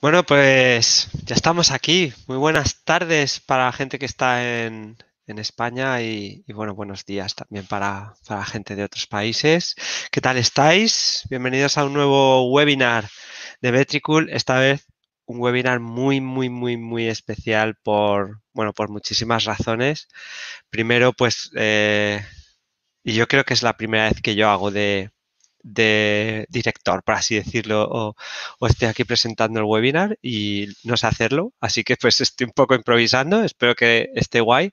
Bueno, pues ya estamos aquí. Muy buenas tardes para la gente que está en, en España y, bueno, buenos días también para, para la gente de otros países. ¿Qué tal estáis? Bienvenidos a un nuevo webinar de Metricool. Esta vez un webinar muy, muy, muy, muy especial por, bueno, por muchísimas razones. Primero, pues, eh, y yo creo que es la primera vez que yo hago de, de director, por así decirlo, o, o, estoy aquí presentando el webinar y no sé hacerlo, así que pues estoy un poco improvisando, espero que esté guay.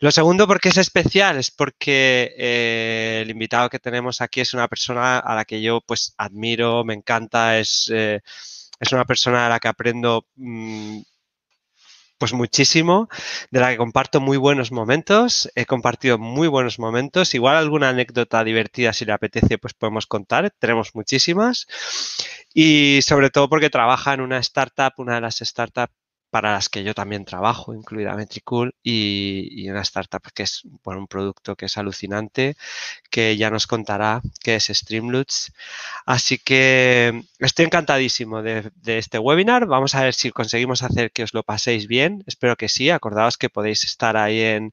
Lo segundo, porque es especial, es porque eh, el invitado que tenemos aquí es una persona a la que yo pues admiro, me encanta, es, eh, es una persona a la que aprendo mmm, pues muchísimo, de la que comparto muy buenos momentos, he compartido muy buenos momentos, igual alguna anécdota divertida si le apetece pues podemos contar, tenemos muchísimas. Y sobre todo porque trabaja en una startup, una de las startups para las que yo también trabajo, incluida Metricool, y, una startup que es un producto que es alucinante, que ya nos contará qué es Streamloots. Así que estoy encantadísimo de, este webinar. Vamos a ver si conseguimos hacer que os lo paséis bien. Espero que sí. Acordaos que podéis estar ahí en,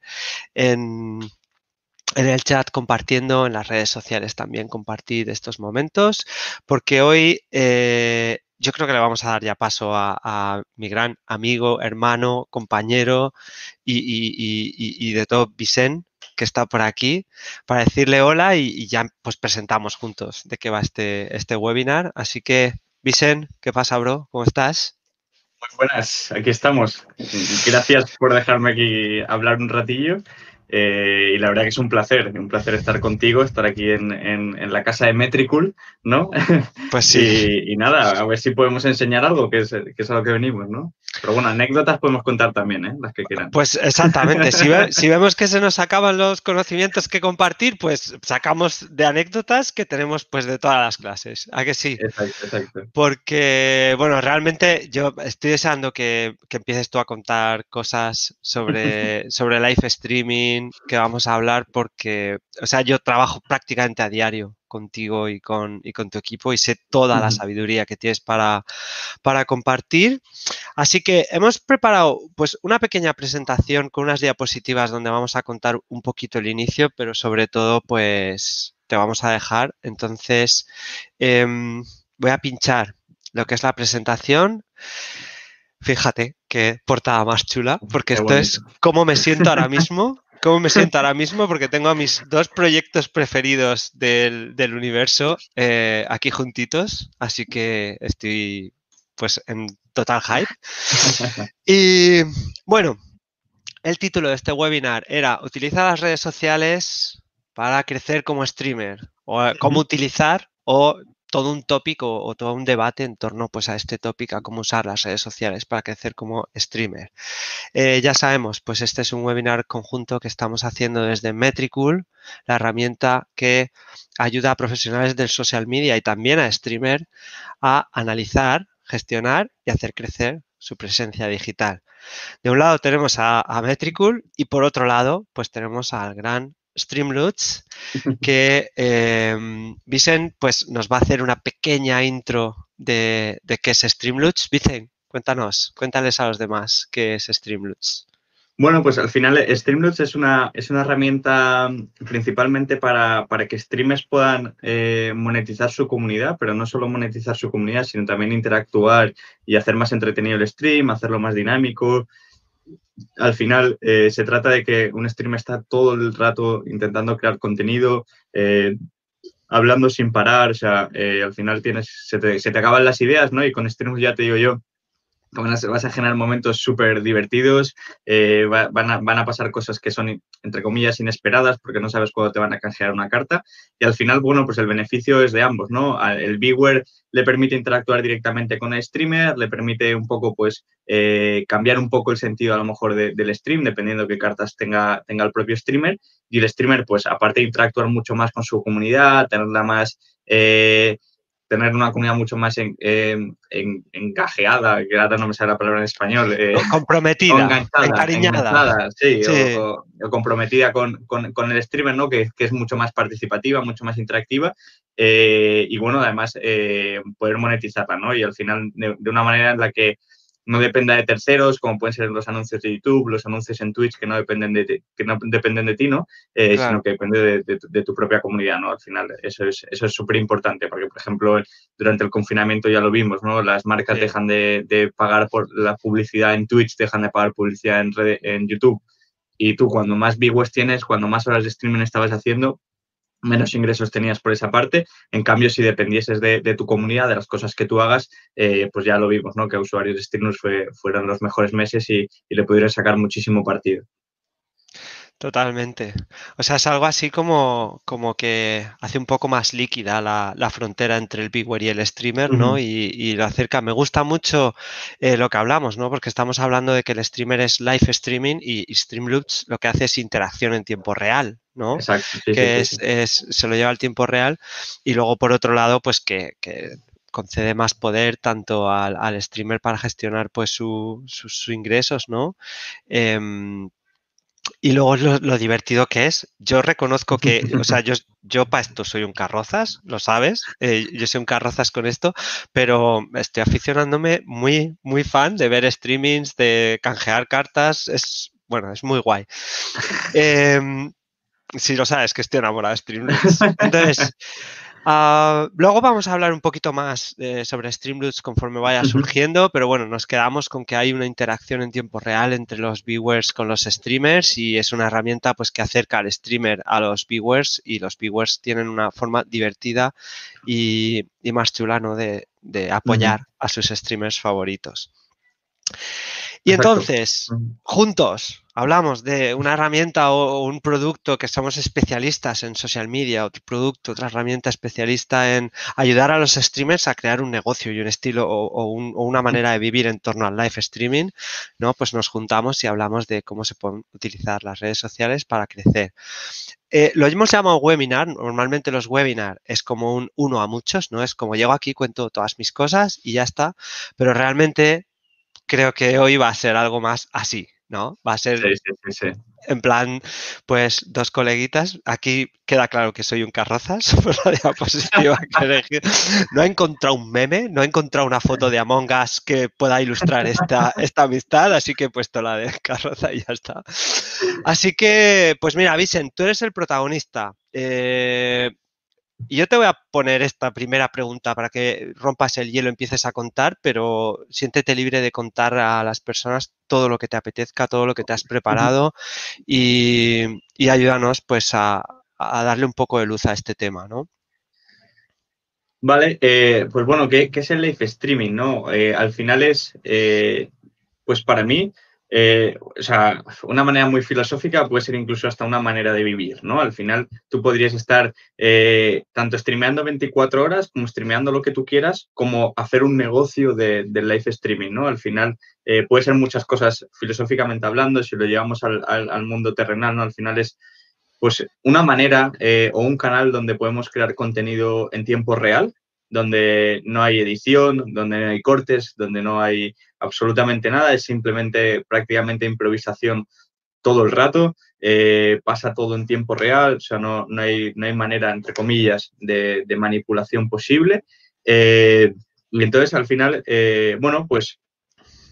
el chat compartiendo, en las redes sociales también compartir estos momentos, porque hoy eh, yo creo que le vamos a dar ya paso a, mi gran amigo, hermano, compañero y, y, y, y de todo, Vicente, que está por aquí, para decirle hola y, ya pues presentamos juntos de qué va este, este webinar. Así que, Vicente, ¿qué pasa, bro? ¿Cómo estás? Muy buenas, aquí estamos. Gracias por dejarme aquí hablar un ratillo. Eh, y la verdad que es un placer, un placer estar contigo, estar aquí en, en, en la casa de Metricool, ¿no? Pues sí. Y, y, nada, a ver si podemos enseñar algo, que es, que es a lo que venimos, ¿no? Pero bueno, anécdotas podemos contar también, ¿eh? Las que quieran. Pues exactamente. Si, ve, si, vemos que se nos acaban los conocimientos que compartir, pues sacamos de anécdotas que tenemos pues de todas las clases. ¿A que sí? Exacto, exacto. Porque, bueno, realmente yo estoy deseando que, que empieces tú a contar cosas sobre, sobre live streaming que vamos a hablar porque, o sea, yo trabajo prácticamente a diario contigo y con, y con tu equipo y sé toda la sabiduría que tienes para, para compartir. Así que hemos preparado pues una pequeña presentación con unas diapositivas donde vamos a contar un poquito el inicio, pero sobre todo pues te vamos a dejar. Entonces eh, voy a pinchar lo que es la presentación. Fíjate qué portada más chula, porque esto es cómo me siento ahora mismo cómo me siento ahora mismo porque tengo a mis dos proyectos preferidos del, del universo eh, aquí juntitos, así que estoy pues en total hype. Y bueno, el título de este webinar era Utiliza las redes sociales para crecer como streamer o cómo utilizar o todo un tópico o, todo un debate en torno pues, a este tópico, a cómo usar las redes sociales para crecer como streamer. Eh, ya sabemos, pues este es un webinar conjunto que estamos haciendo desde Metricool, la herramienta que ayuda a profesionales del social media y también a streamer a analizar, gestionar y hacer crecer su presencia digital. De un lado tenemos a, a Metricool y por otro lado, pues tenemos al gran Streamloots, que eh, Vicen pues, nos va a hacer una pequeña intro de, de qué es Streamloots. Vicen, cuéntanos, cuéntales a los demás qué es Streamloots. Bueno, pues al final Streamloots es una, es una herramienta principalmente para, para que streamers puedan eh, monetizar su comunidad, pero no solo monetizar su comunidad, sino también interactuar y hacer más entretenido el stream, hacerlo más dinámico, al final eh, se trata de que un streamer está todo el rato intentando crear contenido, eh, hablando sin parar, o sea, eh, al final tienes, se te, se te, acaban las ideas, ¿no? Y con streams ya te digo yo, vas a generar momentos súper divertidos, eh, va, van, a, van, a, pasar cosas que son, entre comillas, inesperadas porque no sabes cuándo te van a canjear una carta y al final, bueno, pues el beneficio es de ambos, ¿no? El viewer le permite interactuar directamente con el streamer, le permite un poco, pues, eh, cambiar un poco el sentido a lo mejor de, del stream, dependiendo de qué cartas tenga, tenga el propio streamer y el streamer, pues, aparte de interactuar mucho más con su comunidad, tenerla más... Eh, tener una comunidad mucho más en, encajeada, que ahora no me sale la palabra en español. Eh, comprometida, encariñada. sí, O, comprometida con, el streamer, ¿no? Que, es mucho más participativa, mucho más interactiva. Eh, y bueno, además eh, poder monetizarla, ¿no? Y al final de, una manera en la que no dependa de terceros, como pueden ser los anuncios de YouTube, los anuncios en Twitch que no dependen de ti, que no dependen de ti, ¿no? Eh, sino que depende de, tu propia comunidad, ¿no? Al final, eso es eso es súper importante, porque, por ejemplo, durante el confinamiento ya lo vimos, ¿no? Las marcas dejan de, pagar por la publicidad en Twitch, dejan de pagar publicidad en, en YouTube. Y tú, cuando más viewers tienes, cuando más horas de streaming estabas haciendo, menos ingresos tenías por esa parte. En cambio, si dependieses de, tu comunidad, de las cosas que tú hagas, eh, pues ya lo vimos, ¿no? Que usuarios de Streamlabs fue, fueron los mejores meses y, y le pudieron sacar muchísimo partido. Totalmente. O sea, es algo así como, como que hace un poco más líquida la, frontera entre el viewer y el streamer, ¿no? y, lo acerca. Me gusta mucho eh, lo que hablamos, ¿no? Porque estamos hablando de que el streamer es live streaming y, Streamloops lo que hace es interacción en tiempo real, ¿no? Exacto. que es, se lo lleva al tiempo real. Y luego, por otro lado, pues que, concede más poder tanto al, streamer para gestionar pues sus ingresos, ¿no? Em, y luego lo, lo, divertido que es. Yo reconozco que, o sea, yo, yo para esto soy un carrozas, lo sabes. Eh, yo soy un carrozas con esto, pero estoy aficionándome muy, muy fan de ver streamings, de canjear cartas. Es, bueno, es muy guay. Eh, si lo sabes, que estoy enamorado de streamings. Entonces, Ah, luego vamos a hablar un poquito más eh, sobre Streamloops conforme vaya surgiendo, pero bueno, nos quedamos con que hay una interacción en tiempo real entre los viewers con los streamers y es una herramienta pues que acerca al streamer a los viewers y los viewers tienen una forma divertida y, más chula de, apoyar a sus streamers favoritos. Y entonces, juntos, hablamos de una herramienta o un producto que somos especialistas en social media, otro producto, otra herramienta especialista en ayudar a los streamers a crear un negocio y un estilo o, una manera de vivir en torno al live streaming, ¿no? Pues nos juntamos y hablamos de cómo se pueden utilizar las redes sociales para crecer. Eh, lo hemos llamado webinar. Normalmente los webinars es como un uno a muchos, ¿no? Es como llego aquí, cuento todas mis cosas y ya está. Pero realmente creo que hoy va a ser algo más así, ¿no? Va a ser en plan, pues dos coleguitas. Aquí queda claro que soy un carrozas por la diapositiva que No he encontrado un meme, no he encontrado una foto de Among Us que pueda ilustrar esta, esta amistad, así que he puesto la de carroza y ya está. Así que, pues mira, Vicent, tú eres el protagonista. Eh, y yo te voy a poner esta primera pregunta para que rompas el hielo, y empieces a contar, pero siéntete libre de contar a las personas todo lo que te apetezca, todo lo que te has preparado y, ayúdanos pues a, darle un poco de luz a este tema, ¿no? Vale, eh, pues bueno, ¿qué, es el live streaming? ¿no? Eh, al final es, eh, pues para mí, eh, o sea, una manera muy filosófica puede ser incluso hasta una manera de vivir, ¿no? Al final tú podrías estar eh, tanto streameando 24 horas como streameando lo que tú quieras, como hacer un negocio de, live streaming, ¿no? Al final eh, puede ser muchas cosas filosóficamente hablando, si lo llevamos al, al mundo terrenal, ¿no? Al final es pues una manera o un canal donde podemos crear contenido en tiempo real, donde no hay edición, donde no hay cortes, donde no hay absolutamente nada, es simplemente prácticamente improvisación todo el rato, eh, pasa todo en tiempo real, o sea, no, no, hay, no hay, manera, entre comillas, de, manipulación posible. Eh, y entonces, al final, eh, bueno, pues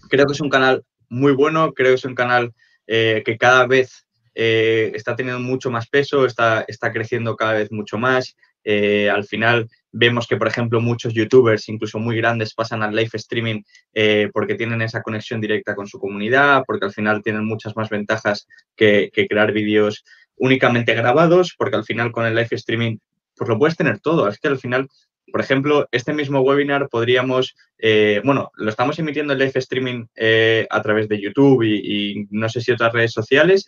creo que es un canal muy bueno, creo que es un canal que cada vez está teniendo mucho más peso, está, está creciendo cada vez mucho más. al final, Vemos que, por ejemplo, muchos youtubers, incluso muy grandes, pasan al live streaming eh, porque tienen esa conexión directa con su comunidad, porque al final tienen muchas más ventajas que, crear vídeos únicamente grabados, porque al final con el live streaming, pues lo puedes tener todo. Es que al final por ejemplo, este mismo webinar podríamos, eh, bueno, lo estamos emitiendo en live streaming eh, a través de YouTube y, no sé si otras redes sociales.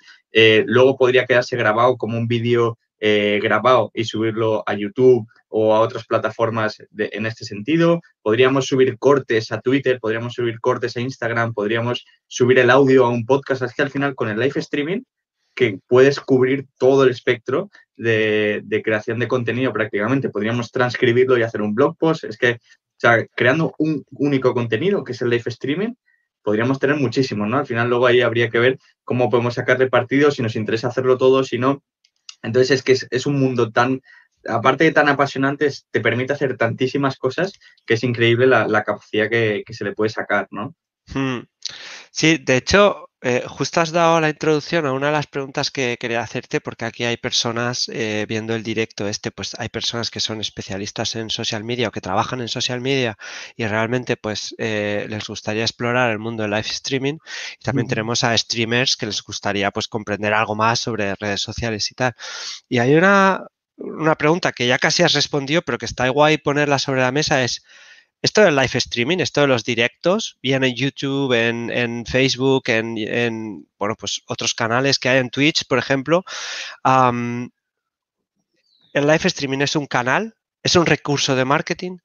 luego podría quedarse grabado como un vídeo grabado y subirlo a YouTube o a otras plataformas en este sentido. Podríamos subir cortes a Twitter, podríamos subir cortes a Instagram, podríamos subir el audio a un podcast. Es que al final con el live streaming que puedes cubrir todo el espectro de, creación de contenido prácticamente. Podríamos transcribirlo y hacer un blog post. Es que, o sea, creando un único contenido, que es el live streaming, podríamos tener muchísimo, ¿no? Al final luego ahí habría que ver cómo podemos sacarle partido, si nos interesa hacerlo todo, si no. Entonces es que es, un mundo tan, aparte de tan apasionante, te permite hacer tantísimas cosas que es increíble la, capacidad que, que, se le puede sacar, ¿no? Hmm. Sí, de hecho, eh, justo has dado la introducción a una de las preguntas que quería hacerte, porque aquí hay personas eh, viendo el directo este, pues hay personas que son especialistas en social media o que trabajan en social media y realmente pues eh, les gustaría explorar el mundo del live streaming. Y también tenemos a streamers que les gustaría pues comprender algo más sobre redes sociales y tal. Y hay una, una pregunta que ya casi has respondido, pero que está guay ponerla sobre la mesa es esto del live streaming, esto de los directos, bien en YouTube, en, Facebook, en, bueno, pues otros canales que hay en Twitch, por ejemplo. ¿El live streaming es un canal? ¿Es un recurso de marketing?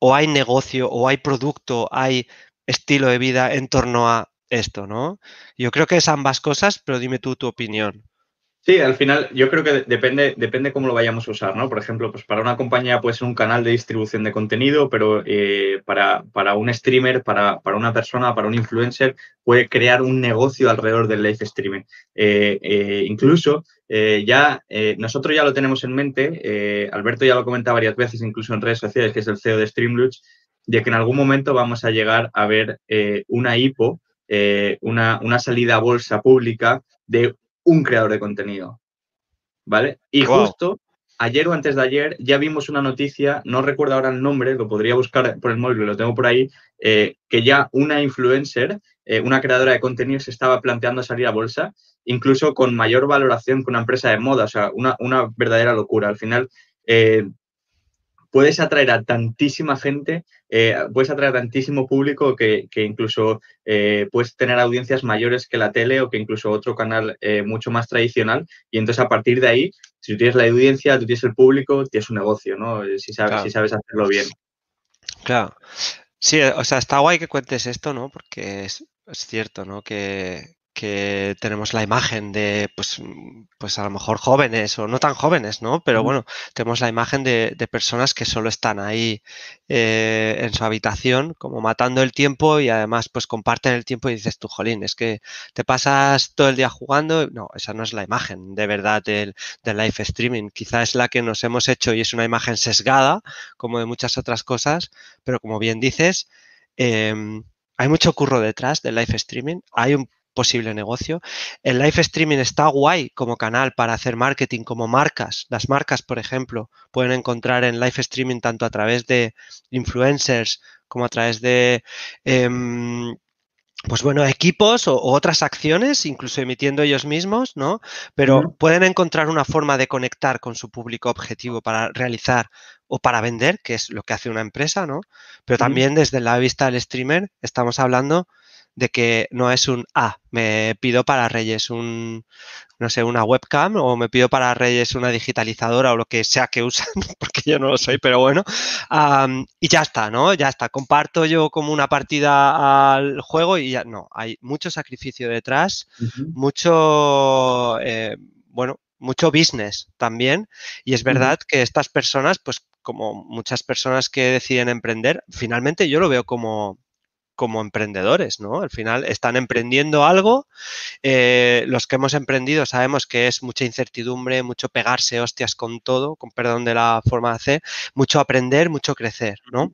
¿O hay negocio, o hay producto, hay estilo de vida en torno a esto, ¿no? Yo creo que es ambas cosas, pero dime tú tu opinión. Sí, al final yo creo que depende, depende cómo lo vayamos a usar, ¿no? Por ejemplo, pues para una compañía puede ser un canal de distribución de contenido, pero eh, para, para, un streamer, para, para, una persona, para un influencer, puede crear un negocio alrededor del live streaming. Eh, eh, incluso ya nosotros ya lo tenemos en mente, Alberto ya lo comenta varias veces, incluso en redes sociales, que es el CEO de Streamloots, de que en algún momento vamos a llegar a ver una IPO, una, una salida a bolsa pública de un creador de contenido. ¿Vale? Y justo ayer o antes de ayer ya vimos una noticia, no recuerdo ahora el nombre, lo podría buscar por el móvil, lo tengo por ahí, eh, que ya una influencer, eh, una creadora de contenido se estaba planteando salir a bolsa, incluso con mayor valoración que una empresa de moda, o sea, una, una verdadera locura. Al final, eh, puedes atraer a tantísima gente, eh, puedes atraer a tantísimo público que, incluso eh, puedes tener audiencias mayores que la tele o que incluso otro canal eh, mucho más tradicional. Y entonces a partir de ahí, si tú tienes la audiencia, tú tienes el público, tienes un negocio, ¿no? Si sabes, si sabes hacerlo bien. Claro. Sí, o sea, está guay que cuentes esto, ¿no? Porque es, es cierto, ¿no? Que, que tenemos la imagen de, pues, pues a lo mejor jóvenes o no tan jóvenes, ¿no? Pero bueno, tenemos la imagen de, personas que solo están ahí eh, en su habitación, como matando el tiempo y además pues comparten el tiempo y dices tú, jolín, es que te pasas todo el día jugando. No, esa no es la imagen de verdad del, del live streaming. Quizá es la que nos hemos hecho y es una imagen sesgada, como de muchas otras cosas, pero como bien dices, em, hay mucho curro detrás del live streaming. Hay un posible negocio. El live streaming está guay como canal para hacer marketing, como marcas. Las marcas, por ejemplo, pueden encontrar en live streaming tanto a través de influencers como a través de... Em, pues bueno, equipos o, otras acciones, incluso emitiendo ellos mismos, ¿no? Pero pueden encontrar una forma de conectar con su público objetivo para realizar o para vender, que es lo que hace una empresa, ¿no? Pero también desde la vista del streamer estamos hablando de que no es un, ah, me pido para Reyes un, no sé, una webcam o me pido para Reyes una digitalizadora o lo que sea que usan, porque yo no lo soy, pero bueno, y ya está, ¿no? Ya está, comparto yo como una partida al juego y ya, no, hay mucho sacrificio detrás, mucho, eh, bueno, mucho business también y es verdad que estas personas, pues como muchas personas que deciden emprender, finalmente yo lo veo como como emprendedores, ¿no? Al final están emprendiendo algo. Eh, los que hemos emprendido sabemos que es mucha incertidumbre, mucho pegarse hostias con todo, con perdón de la forma de hacer, mucho aprender, mucho crecer, ¿no?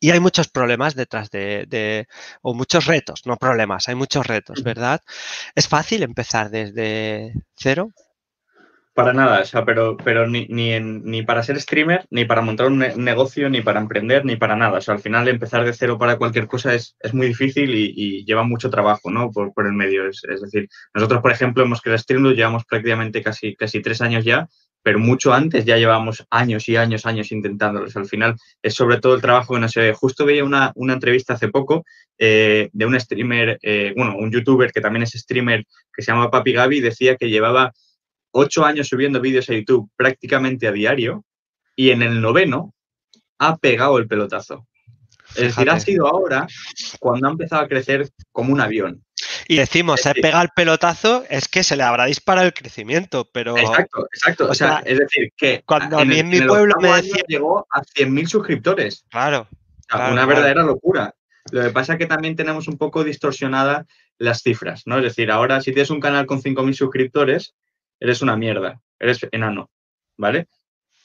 Y hay muchos problemas detrás de, de, o muchos retos, no problemas, hay muchos retos, ¿verdad? ¿Es fácil empezar desde cero? Para nada, o sea, pero, pero ni, ni, ni para ser streamer, ni para montar un, negocio, ni para emprender, ni para nada. O sea, al final empezar de cero para cualquier cosa es, es muy difícil y, lleva mucho trabajo, ¿no? Por, por el medio. Es, es, decir, nosotros, por ejemplo, hemos creado Streamlabs, llevamos prácticamente casi, casi tres años ya, pero mucho antes ya llevamos años y años, años intentándolo. O sea, al final es sobre todo el trabajo que no se ve. Justo veía una, una entrevista hace poco eh, de un streamer, eh, bueno, un youtuber que también es streamer, que se llama Papi Gaby, decía que llevaba ocho años subiendo vídeos a YouTube prácticamente a diario y en el noveno ha pegado el pelotazo. Es decir, ha sido ahora cuando ha empezado a crecer como un avión. Y decimos, se pega el pelotazo, es que se le habrá disparado el crecimiento, pero... Exacto, exacto. O, sea, es decir, que cuando a mí en, mi pueblo me decía... Llegó a 100.000 suscriptores. Claro. una verdadera locura. Lo que pasa es que también tenemos un poco distorsionada las cifras, ¿no? Es decir, ahora si tienes un canal con 5.000 suscriptores, eres una mierda, eres enano, ¿vale?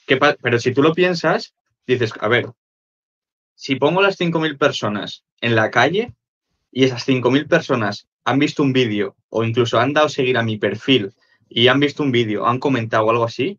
Pero si tú lo piensas, dices, a ver, si pongo las 5.000 personas en la calle y esas 5.000 personas han visto un vídeo o incluso han dado seguir a mi perfil y han visto un vídeo, han comentado algo así,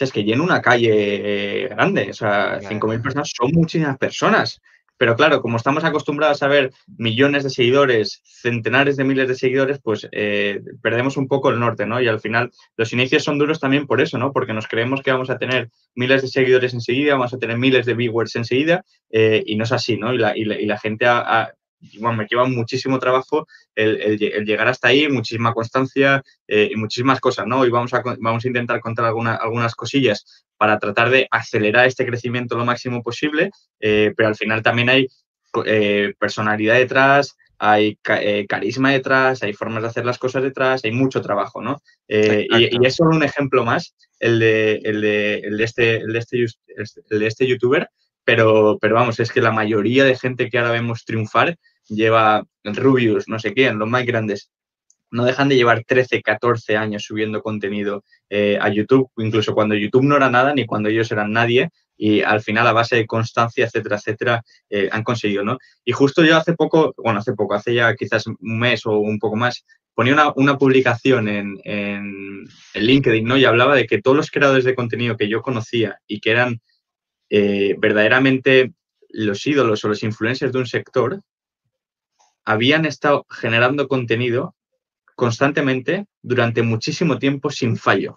o es que lleno una calle eh, grande, o sea, 5.000 personas son muchísimas personas. Pero claro, como estamos acostumbrados a ver millones de seguidores, centenares de miles de seguidores, pues eh, perdemos un poco el norte, ¿no? Y al final los inicios son duros también por eso, ¿no? Porque nos creemos que vamos a tener miles de seguidores enseguida, vamos a tener miles de viewers enseguida, eh, y no es así, ¿no? Y la, y la, gente ha, bueno, me lleva muchísimo trabajo el, llegar hasta ahí, muchísima constancia eh, y muchísimas cosas, ¿no? Y vamos a, vamos a intentar contar algunas cosillas para tratar de acelerar este crecimiento lo máximo posible, eh, pero al final también hay eh, personalidad detrás, hay carisma detrás, hay formas de hacer las cosas detrás, hay mucho trabajo, ¿no? y, es solo un ejemplo más, el de, el de, el de, este, el de, este, el de este youtuber, pero, pero vamos, es que la mayoría de gente que ahora vemos triunfar lleva Rubius, no sé quién, los más grandes, no dejan de llevar 13, 14 años subiendo contenido eh, a YouTube, incluso cuando YouTube no era nada ni cuando ellos eran nadie, y al final a base de constancia, etcétera, etcétera, eh, han conseguido, ¿no? Y justo yo hace poco, bueno, hace poco, hace ya quizás un mes o un poco más, ponía una, publicación en, en, LinkedIn, ¿no? Y hablaba de que todos los creadores de contenido que yo conocía y que eran eh, verdaderamente los ídolos o los influencers de un sector, habían estado generando contenido constantemente durante muchísimo tiempo sin fallo.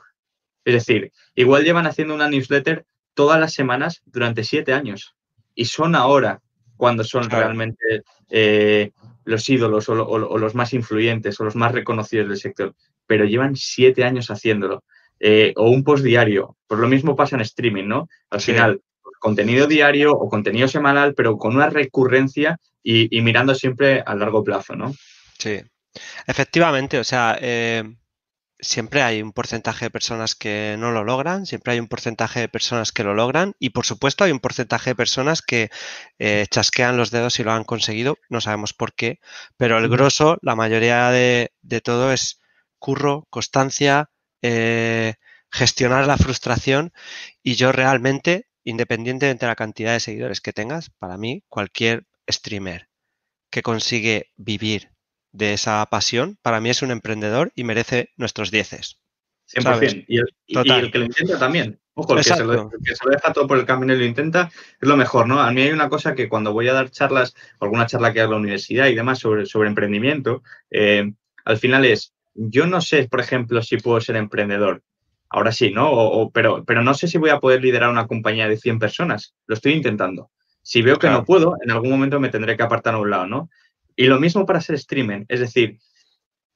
Es decir, igual llevan haciendo una newsletter todas las semanas durante siete años y son ahora cuando son realmente eh, los ídolos o, los más influyentes o los más reconocidos del sector, pero llevan siete años haciéndolo. Eh, o un post diario, por lo mismo pasa en streaming, ¿no? Al final, contenido diario o contenido semanal, pero con una recurrencia y, mirando siempre a largo plazo, ¿no? Sí, efectivamente, o sea, eh, siempre hay un porcentaje de personas que no lo logran, siempre hay un porcentaje de personas que lo logran y por supuesto hay un porcentaje de personas que eh, chasquean los dedos y lo han conseguido, no sabemos por qué, pero el grosso, la mayoría de, todo es curro, constancia, eh, gestionar la frustración y yo realmente, independientemente de la cantidad de seguidores que tengas, para mí cualquier streamer que consigue vivir de esa pasión, para mí es un emprendedor y merece nuestros dieces. 100%. Y el, y el, que lo intenta también. Ojo, el que, se lo, deja todo por el camino y lo intenta, es lo mejor, ¿no? A mí hay una cosa que cuando voy a dar charlas, alguna charla que hago en la universidad y demás sobre, sobre emprendimiento, eh, al final es, yo no sé, por ejemplo, si puedo ser emprendedor. Ahora sí, ¿no? O, pero, pero no sé si voy a poder liderar una compañía de 100 personas. Lo estoy intentando. Si veo que no puedo, en algún momento me tendré que apartar a un lado, ¿no? Y lo mismo para ser streamer, es decir,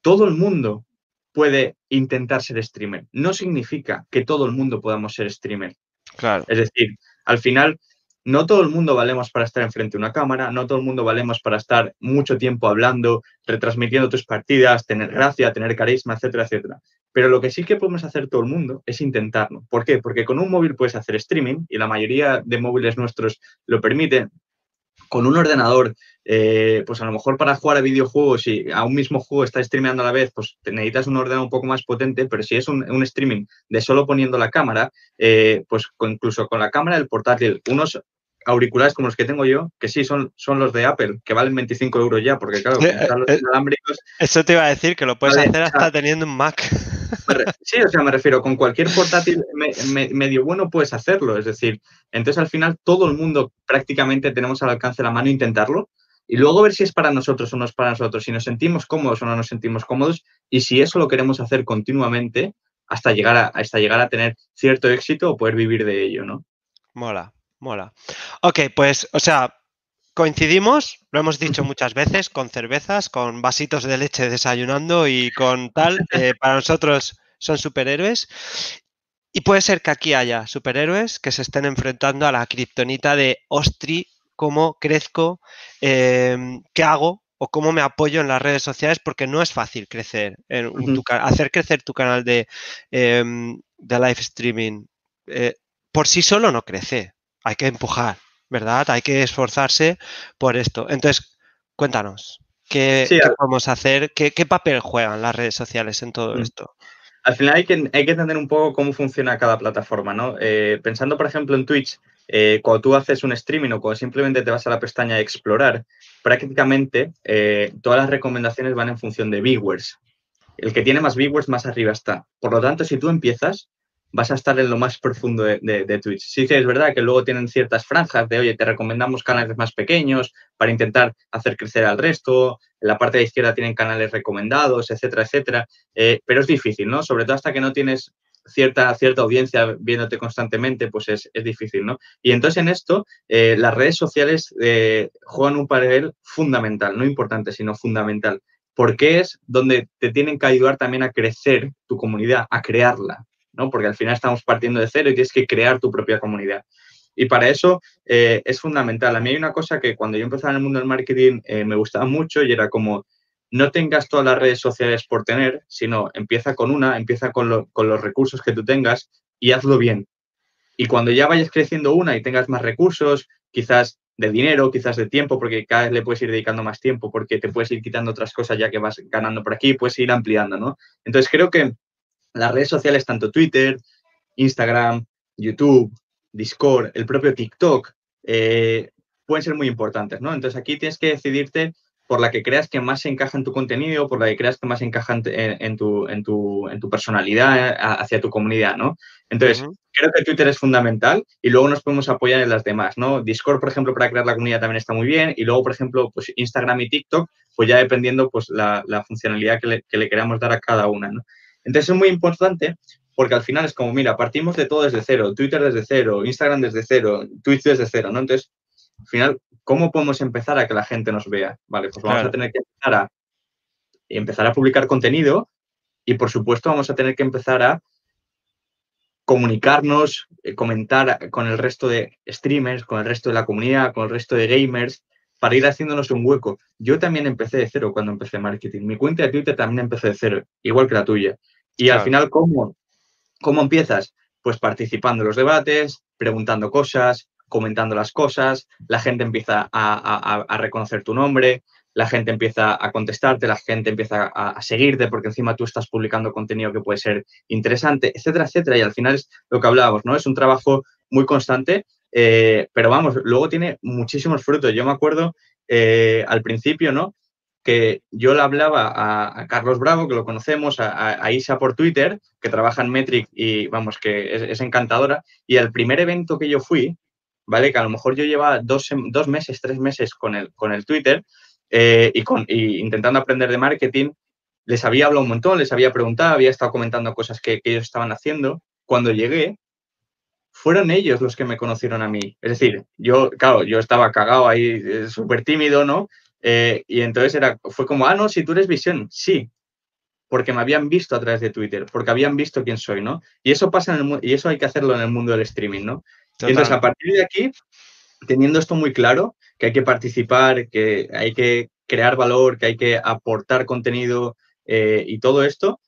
todo el mundo puede intentar ser streamer. No significa que todo el mundo podamos ser streamer. Claro. Es decir, al final, no todo el mundo valemos para estar enfrente de una cámara, no todo el mundo valemos para estar mucho tiempo hablando, retransmitiendo tus partidas, tener gracia, tener carisma, etcétera, etcétera. Pero lo que sí que podemos hacer todo el mundo es intentarlo. ¿Por qué? Porque con un móvil puedes hacer streaming y la mayoría de móviles nuestros lo permiten. Con un ordenador, eh, pues a lo mejor para jugar a videojuegos y a un mismo juego está streameando a la vez, pues necesitas un ordenador un poco más potente, pero si es un, streaming de solo poniendo la cámara, eh, pues incluso con la cámara del portátil, unos auriculares como los que tengo yo, que sí, son, son los de Apple, que valen 25 euros ya, porque claro, eh, los eh, inalámbricos... Eso te iba a decir, que lo puedes hacer hasta teniendo un Mac. Sí, o sea, me refiero, con cualquier portátil medio bueno puedes hacerlo, es decir, entonces al final todo el mundo prácticamente tenemos al alcance de la mano intentarlo y luego ver si es para nosotros o no es para nosotros, si nos sentimos cómodos o no nos sentimos cómodos y si eso lo queremos hacer continuamente hasta llegar a, hasta llegar a tener cierto éxito o poder vivir de ello, ¿no? Mola. Mola. Ok, pues, o sea, coincidimos, lo hemos dicho muchas veces, con cervezas, con vasitos de leche desayunando y con tal. Eh, para nosotros son superhéroes. Y puede ser que aquí haya superhéroes que se estén enfrentando a la kriptonita de Ostri, cómo crezco, em, qué hago o cómo me apoyo en las redes sociales porque no es fácil crecer, en hacer crecer tu canal de, em, de live streaming. Eh, por sí solo no crece, hay que empujar, ¿verdad? Hay que esforzarse por esto. Entonces, cuéntanos, ¿qué, podemos hacer? ¿Qué, papel juegan las redes sociales en todo esto? Al final hay que, hay que entender un poco cómo funciona cada plataforma, ¿no? Eh, pensando, por ejemplo, en Twitch, eh, cuando tú haces un streaming o cuando simplemente te vas a la pestaña de explorar, prácticamente eh, todas las recomendaciones van en función de viewers. El que tiene más viewers más arriba está. Por lo tanto, si tú empiezas, vas a estar en lo más profundo de, Twitch. Sí que es verdad que luego tienen ciertas franjas de, oye, te recomendamos canales más pequeños para intentar hacer crecer al resto. En la parte de izquierda tienen canales recomendados, etcétera, etcétera. Eh, pero es difícil, ¿no? Sobre todo hasta que no tienes cierta, cierta audiencia viéndote constantemente, pues es, difícil, ¿no? Y entonces en esto, eh, las redes sociales eh, juegan un papel fundamental, no importante, sino fundamental, porque es donde te tienen que ayudar también a crecer tu comunidad, a crearla, ¿no? Porque al final estamos partiendo de cero y tienes que crear tu propia comunidad. Y para eso eh, es fundamental. A mí hay una cosa que cuando yo empezaba en el mundo del marketing me gustaba mucho y era como no tengas todas las redes sociales por tener, sino empieza con una, empieza con, los recursos que tú tengas y hazlo bien. Y cuando ya vayas creciendo una y tengas más recursos, quizás de dinero, quizás de tiempo, porque cada vez le puedes ir dedicando más tiempo, porque te puedes ir quitando otras cosas ya que vas ganando por aquí, puedes ir ampliando, ¿no? Entonces creo que las redes sociales, tanto Twitter, Instagram, YouTube, Discord, el propio TikTok, eh, pueden ser muy importantes, ¿no? Entonces aquí tienes que decidirte por la que creas que más se encaja en tu contenido, por la que creas que más se encaja en, tu, en, tu, en tu, personalidad hacia tu comunidad, ¿no? Entonces, creo que Twitter es fundamental y luego nos podemos apoyar en las demás, ¿no? Discord, por ejemplo, para crear la comunidad también está muy bien y luego, por ejemplo, pues Instagram y TikTok, pues ya dependiendo pues la, funcionalidad que le, que queramos dar a cada una, ¿no? Entonces, es muy importante porque al final es como, mira, partimos de todo desde cero, Twitter desde cero, Instagram desde cero, Twitch desde cero, ¿no? Entonces, al final, ¿cómo podemos empezar a que la gente nos vea? Vale, pues vamos a tener que empezar a, empezar a publicar contenido y, por supuesto, vamos a tener que empezar a comunicarnos, eh, comentar con el resto de streamers, con el resto de la comunidad, con el resto de gamers, para ir haciéndonos un hueco. Yo también empecé de cero cuando empecé marketing. Mi cuenta de Twitter también empecé de cero, igual que la tuya. Y al final, ¿cómo, ¿cómo empiezas? Pues participando en los debates, preguntando cosas, comentando las cosas, la gente empieza a, reconocer tu nombre, la gente empieza a contestarte, la gente empieza a, seguirte porque encima tú estás publicando contenido que puede ser interesante, etcétera, etcétera. Y al final es lo que hablábamos, ¿no? Es un trabajo muy constante, eh, pero vamos, luego tiene muchísimos frutos. Yo me acuerdo eh, al principio, ¿no? Que yo le hablaba a, Carlos Bravo, que lo conocemos, a, Isa por Twitter, que trabaja en Metric y vamos, que es, es encantadora. Y al primer evento que yo fui, ¿vale? Que a lo mejor yo llevaba dos, dos meses, tres meses con el, con el Twitter eh, y, con, intentando aprender de marketing. Les había hablado un montón, les había preguntado, había estado comentando cosas que, ellos estaban haciendo. Cuando llegué, fueron ellos los que me conocieron a mí. Es decir, yo, claro, yo estaba cagado ahí, eh, súper tímido, ¿no? Eh, y entonces era, fue como, ah, no, si tú eres visión, sí, porque me habían visto a través de Twitter, porque habían visto quién soy, ¿no? Y eso pasa en el, y eso hay que hacerlo en el mundo del streaming, ¿no? entonces, a partir de aquí, teniendo esto muy claro, que hay que participar, que hay que crear valor, que hay que aportar contenido eh, y todo esto,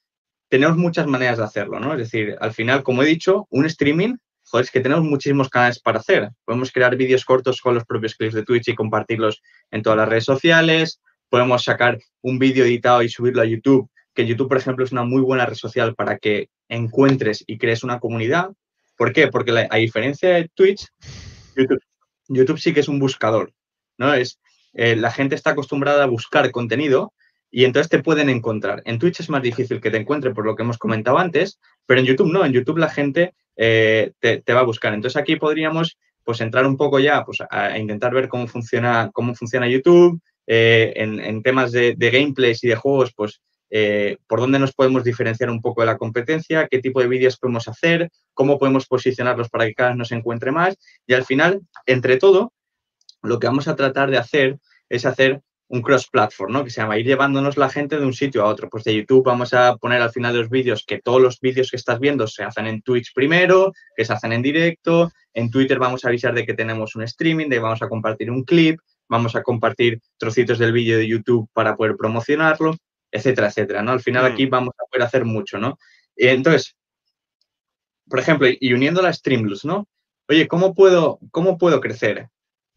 tenemos muchas maneras de hacerlo, ¿no? Es decir, al final, como he dicho, un streaming, joder, es que tenemos muchísimos canales para hacer. Podemos crear vídeos cortos con los propios clips de Twitch y compartirlos en todas las redes sociales. Podemos sacar un vídeo editado y subirlo a YouTube, que YouTube, por ejemplo, es una muy buena red social para que encuentres y crees una comunidad. ¿Por qué? Porque a diferencia de Twitch, YouTube, sí que es un buscador, ¿no? Es, eh, la gente está acostumbrada a buscar contenido y entonces te pueden encontrar. En Twitch es más difícil que te encuentre por lo que hemos comentado antes, pero en YouTube no, en YouTube la gente eh, te, va a buscar. Entonces aquí podríamos pues entrar un poco ya pues, a, intentar ver cómo funciona, cómo funciona YouTube, eh, en, temas de, gameplays y de juegos, pues eh, por dónde nos podemos diferenciar un poco de la competencia, qué tipo de vídeos podemos hacer, cómo podemos posicionarlos para que cada vez nos encuentre más. Y al final, entre todo, lo que vamos a tratar de hacer es hacer un cross-platform, ¿no? Que se llama ir llevándonos la gente de un sitio a otro. Pues de YouTube vamos a poner al final de los vídeos que todos los vídeos que estás viendo se hacen en Twitch primero, que se hacen en directo. En Twitter vamos a avisar de que tenemos un streaming, de que vamos a compartir un clip. vamos a compartir trocitos del vídeo de YouTube para poder promocionarlo, etcétera, etcétera, ¿no? Al final aquí mm. vamos a poder hacer mucho, ¿no? Entonces, por ejemplo, y uniendo las Streamlabs, ¿no? Oye, ¿cómo puedo, cómo puedo crecer?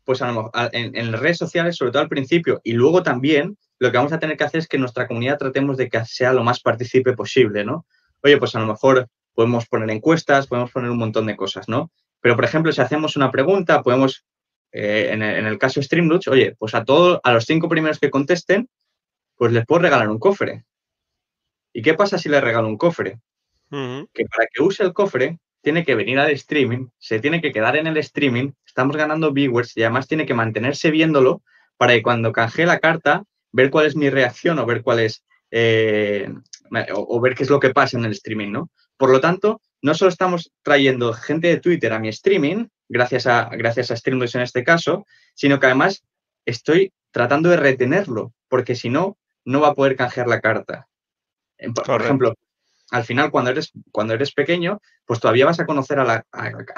Pues a lo en, en, las redes sociales, sobre todo al principio, y luego también lo que vamos a tener que hacer es que nuestra comunidad tratemos de que sea lo más participe posible, ¿no? Oye, pues a lo mejor podemos poner encuestas, podemos poner un montón de cosas, ¿no? Pero, por ejemplo, si hacemos una pregunta, podemos, eh, en, el, caso Streamlabs, oye, pues a todos, a los cinco primeros que contesten, pues les puedo regalar un cofre. ¿Y qué pasa si le regalo un cofre? Que para que use el cofre, tiene que venir al streaming, se tiene que quedar en el streaming, estamos ganando viewers y además tiene que mantenerse viéndolo para que cuando canje la carta, ver cuál es mi reacción o ver cuál es, eh, o, ver qué es lo que pasa en el streaming, ¿no? Por lo tanto, no solo estamos trayendo gente de Twitter a mi streaming, gracias a, gracias a Streamlabs en este caso, sino que además estoy tratando de retenerlo, porque si no, no va a poder canjear la carta. Por, ejemplo, al final, cuando eres, cuando eres pequeño, pues todavía vas a conocer a,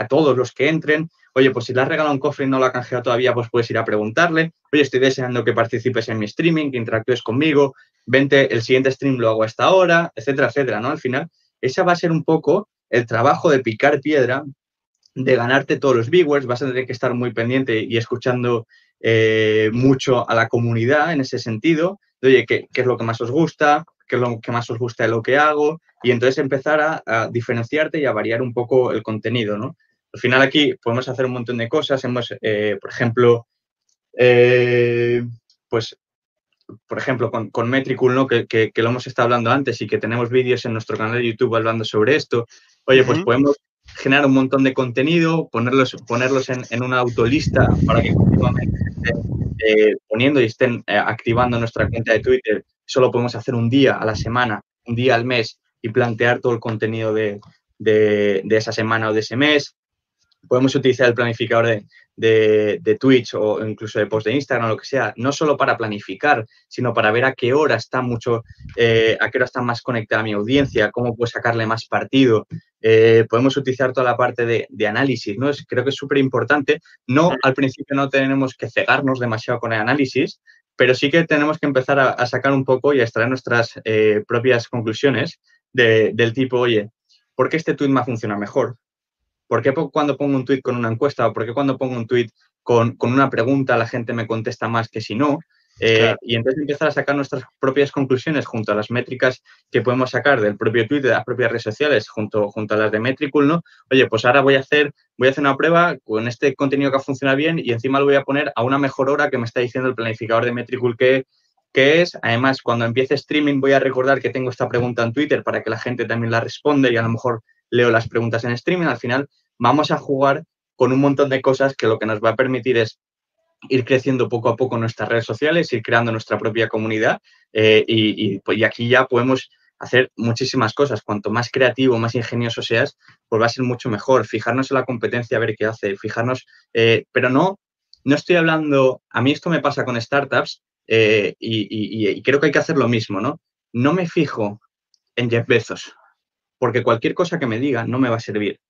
todos los que entren. Oye, pues si le has regalado un cofre y no lo ha canjeado todavía, pues puedes ir a preguntarle. Oye, estoy deseando que participes en mi streaming, que interactúes conmigo. Vente, el siguiente stream lo hago a esta hora, etcétera, etcétera, ¿no? Al final, esa va a ser un poco el trabajo de picar piedra, de ganarte todos los viewers. Vas a tener que estar muy pendiente y escuchando eh, mucho a la comunidad en ese sentido. oye, ¿qué, ¿qué, es lo que más os gusta? ¿Qué es lo que más os gusta de lo que hago? Y entonces empezar a, diferenciarte y a variar un poco el contenido, ¿no? Al final aquí podemos hacer un montón de cosas. Hemos, eh, por ejemplo, eh, pues por ejemplo, con, con Metricool, ¿no? Que, que, lo hemos estado hablando antes y que tenemos vídeos en nuestro canal de YouTube hablando sobre esto. Oye, pues podemos generar un montón de contenido, ponerlos, ponerlos en, en una autolista para que continuamente estén eh, poniendo y estén eh, activando nuestra cuenta de Twitter. Solo podemos hacer un día a la semana, un día al mes y plantear todo el contenido de, de, de esa semana o de ese mes. Podemos utilizar el planificador de, de, de, Twitch o incluso de post de Instagram o lo que sea, no solo para planificar, sino para ver a qué hora está mucho, eh, a qué hora está más conectada mi audiencia, cómo puedo sacarle más partido. Eh, podemos utilizar toda la parte de, de análisis, ¿no? Es, creo que es súper importante. No, al principio no tenemos que cegarnos demasiado con el análisis, pero sí que tenemos que empezar a, sacar un poco y a extraer nuestras eh, propias conclusiones del tipo, oye, ¿por qué este tweet me funciona mejor? ¿Por qué cuando pongo un tweet con una encuesta o por qué cuando pongo un tweet con, una pregunta la gente me contesta más que si no? Eh, y entonces empezar a sacar nuestras propias conclusiones junto a las métricas que podemos sacar del propio tweet, de las propias redes sociales, junto, junto a las de Metricool, ¿no? Oye, pues ahora voy a hacer, voy a hacer una prueba con este contenido que funciona bien y encima lo voy a poner a una mejor hora que me está diciendo el planificador de Metricool que, que es. Además, cuando empiece streaming voy a recordar que tengo esta pregunta en Twitter para que la gente también la responda y a lo mejor leo las preguntas en streaming, al final vamos a jugar con un montón de cosas que lo que nos va a permitir es ir creciendo poco a poco nuestras redes sociales, ir creando nuestra propia comunidad eh, y, pues, y, aquí ya podemos hacer muchísimas cosas. Cuanto más creativo, más ingenioso seas, pues va a ser mucho mejor. Fijarnos en la competencia, a ver qué hace, fijarnos, eh, pero no, no estoy hablando, a mí esto me pasa con startups eh, y, y, creo que hay que hacer lo mismo, ¿no? No me fijo en Jeff Bezos, porque cualquier cosa que me diga no me va a servir.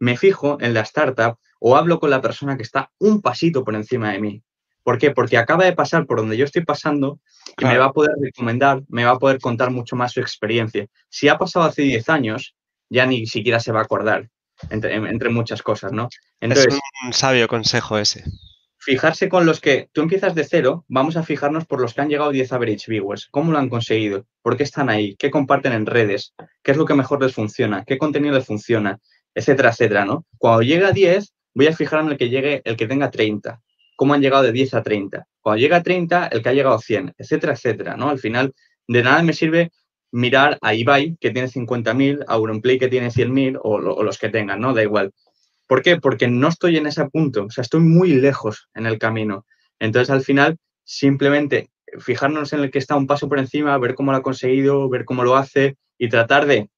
Me fijo en la startup o hablo con la persona que está un pasito por encima de mí. ¿Por qué? Porque acaba de pasar por donde yo estoy pasando y me va a poder recomendar, me va a poder contar mucho más su experiencia. Si ha pasado hace 10 años, ya ni siquiera se va a acordar, entre, muchas cosas, ¿no? Entonces, es un sabio consejo ese. Fijarse con los que tú empiezas de cero, vamos a fijarnos por los que han llegado 10 average viewers. ¿Cómo lo han conseguido? ¿Por qué están ahí? ¿Qué comparten en redes? ¿Qué es lo que mejor les funciona? ¿Qué contenido les funciona? Etcétera, etcétera, ¿no? Cuando llega a 10, voy a fijarme en el que llegue, el que tenga 30. ¿Cómo han llegado de 10 a 30? Cuando llega a 30, el que ha llegado a 100, etcétera, etcétera, ¿no? Al final, de nada me sirve mirar a Ibai, que tiene 50.000, a Auronplay, que tiene 100.000, o, o los que tengan, ¿no? Da igual. ¿Por qué? Porque no estoy en ese punto, o sea, estoy muy lejos en el camino. Entonces, al final, simplemente fijarnos en el que está un paso por encima, ver cómo lo ha conseguido, ver cómo lo hace y tratar de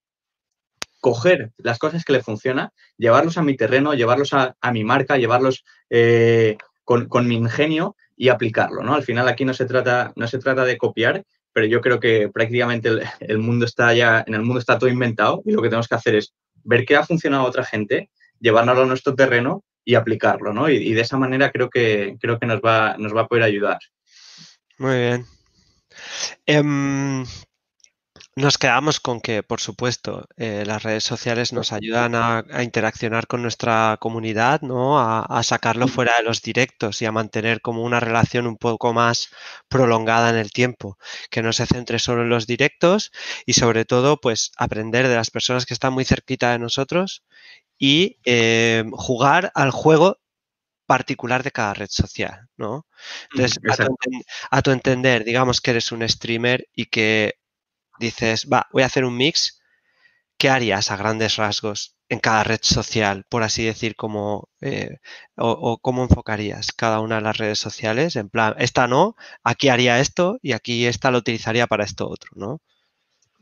coger las cosas que le funcionan, llevarlos a mi terreno, llevarlos a, mi marca, llevarlos eh, con, mi ingenio y aplicarlo, ¿no? Al final aquí no se trata, no se trata de copiar, pero yo creo que prácticamente el, el, mundo está ya, en el mundo está todo inventado y lo que tenemos que hacer es ver qué ha funcionado a otra gente, llevárnoslo a nuestro terreno y aplicarlo, ¿no? Y, de esa manera creo que, creo que nos, va, nos va a poder ayudar. Muy bien. Em, nos quedamos con que, por supuesto, eh, las redes sociales nos ayudan a, interaccionar con nuestra comunidad, ¿no? A, sacarlo fuera de los directos y a mantener como una relación un poco más prolongada en el tiempo, que no se centre solo en los directos y sobre todo, pues, aprender de las personas que están muy cerquita de nosotros y eh, jugar al juego particular de cada red social, ¿no? Entonces, a tu, entender, digamos que eres un streamer y que dices, va, voy a hacer un mix, ¿qué harías a grandes rasgos en cada red social, por así decir, como, eh, o, cómo enfocarías cada una de las redes sociales? En plan, esta no, aquí haría esto y aquí esta lo utilizaría para esto otro, ¿no?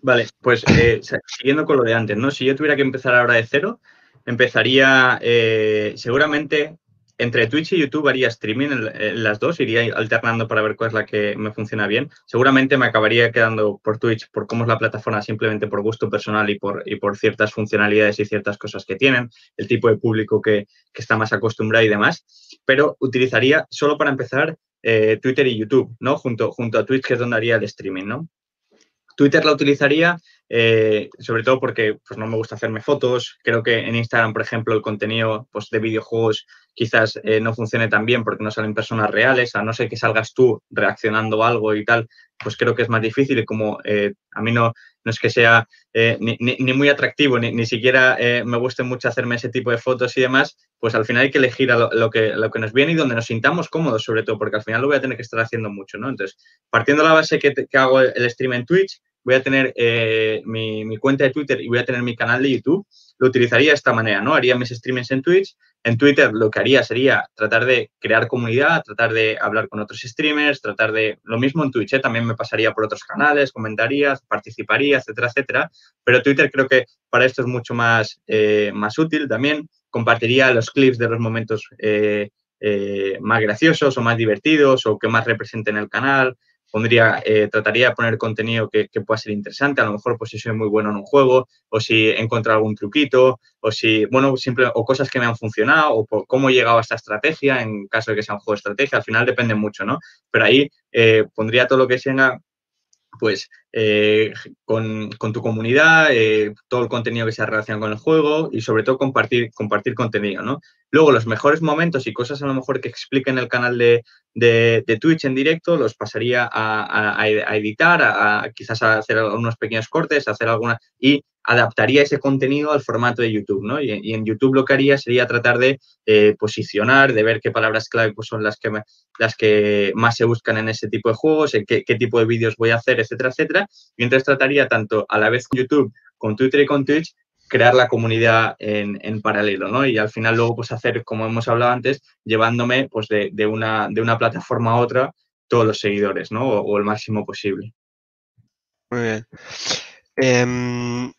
Vale, pues eh, siguiendo con lo de antes, ¿no? Si yo tuviera que empezar ahora de cero, empezaría eh, seguramente entre Twitch y YouTube haría streaming en, las dos, iría alternando para ver cuál es la que me funciona bien. Seguramente me acabaría quedando por Twitch por cómo es la plataforma, simplemente por gusto personal y por, y por ciertas funcionalidades y ciertas cosas que tienen, el tipo de público que, está más acostumbrado y demás. Pero utilizaría solo para empezar eh, Twitter y YouTube, ¿no? Junto, junto a Twitch, que es donde haría el streaming, ¿no? Twitter la utilizaría eh, sobre todo porque pues, no me gusta hacerme fotos. Creo que en Instagram, por ejemplo, el contenido pues, de videojuegos quizás eh, no funcione tan bien porque no salen personas reales, a no ser que salgas tú reaccionando a algo y tal, pues creo que es más difícil y como eh, a mí no, no es que sea ni, muy atractivo, ni, siquiera me guste mucho hacerme ese tipo de fotos y demás, pues al final hay que elegir lo, que, lo que nos viene y donde nos sintamos cómodos, sobre todo, porque al final lo voy a tener que estar haciendo mucho, ¿no? Entonces, partiendo de la base que, que hago el stream en Twitch, voy a tener eh, mi, cuenta de Twitter y voy a tener mi canal de YouTube, lo utilizaría de esta manera, ¿no? Haría mis streamings en Twitch. En Twitter lo que haría sería tratar de crear comunidad, tratar de hablar con otros streamers, tratar de... Lo mismo en Twitch, ¿eh? también me pasaría por otros canales, comentaría, participaría, etcétera, etcétera. Pero Twitter creo que para esto es mucho más, eh, más útil también. Compartiría los clips de los momentos más graciosos o más divertidos o que más representen el canal pondría, eh, trataría de poner contenido que, pueda ser interesante, a lo mejor pues si soy muy bueno en un juego, o si he encontrado algún truquito, o si, bueno, simple, o cosas que me han funcionado, o por cómo he llegado a esta estrategia, en caso de que sea un juego de estrategia, al final depende mucho, ¿no? Pero ahí eh, pondría todo lo que sea pues eh, con, tu comunidad, todo el contenido que se relacionado con el juego y sobre todo compartir, compartir contenido, ¿no? Luego, los mejores momentos y cosas a lo mejor que expliquen el canal de, Twitch en directo, los pasaría a, editar, a, quizás a hacer unos pequeños cortes, hacer alguna y adaptaría ese contenido al formato de YouTube, ¿no? Y, en YouTube lo que haría sería tratar de eh, posicionar, de ver qué palabras clave pues, son las que, las que más se buscan en ese tipo de juegos, qué, qué tipo de vídeos voy a hacer, etcétera, etcétera. Y entonces trataría tanto a la vez con YouTube, con Twitter y con Twitch crear la comunidad en, paralelo, ¿no? Y al final luego, pues hacer, como hemos hablado antes, llevándome pues de, una, de una plataforma a otra todos los seguidores, ¿no? O, el máximo posible. Muy bien. Em,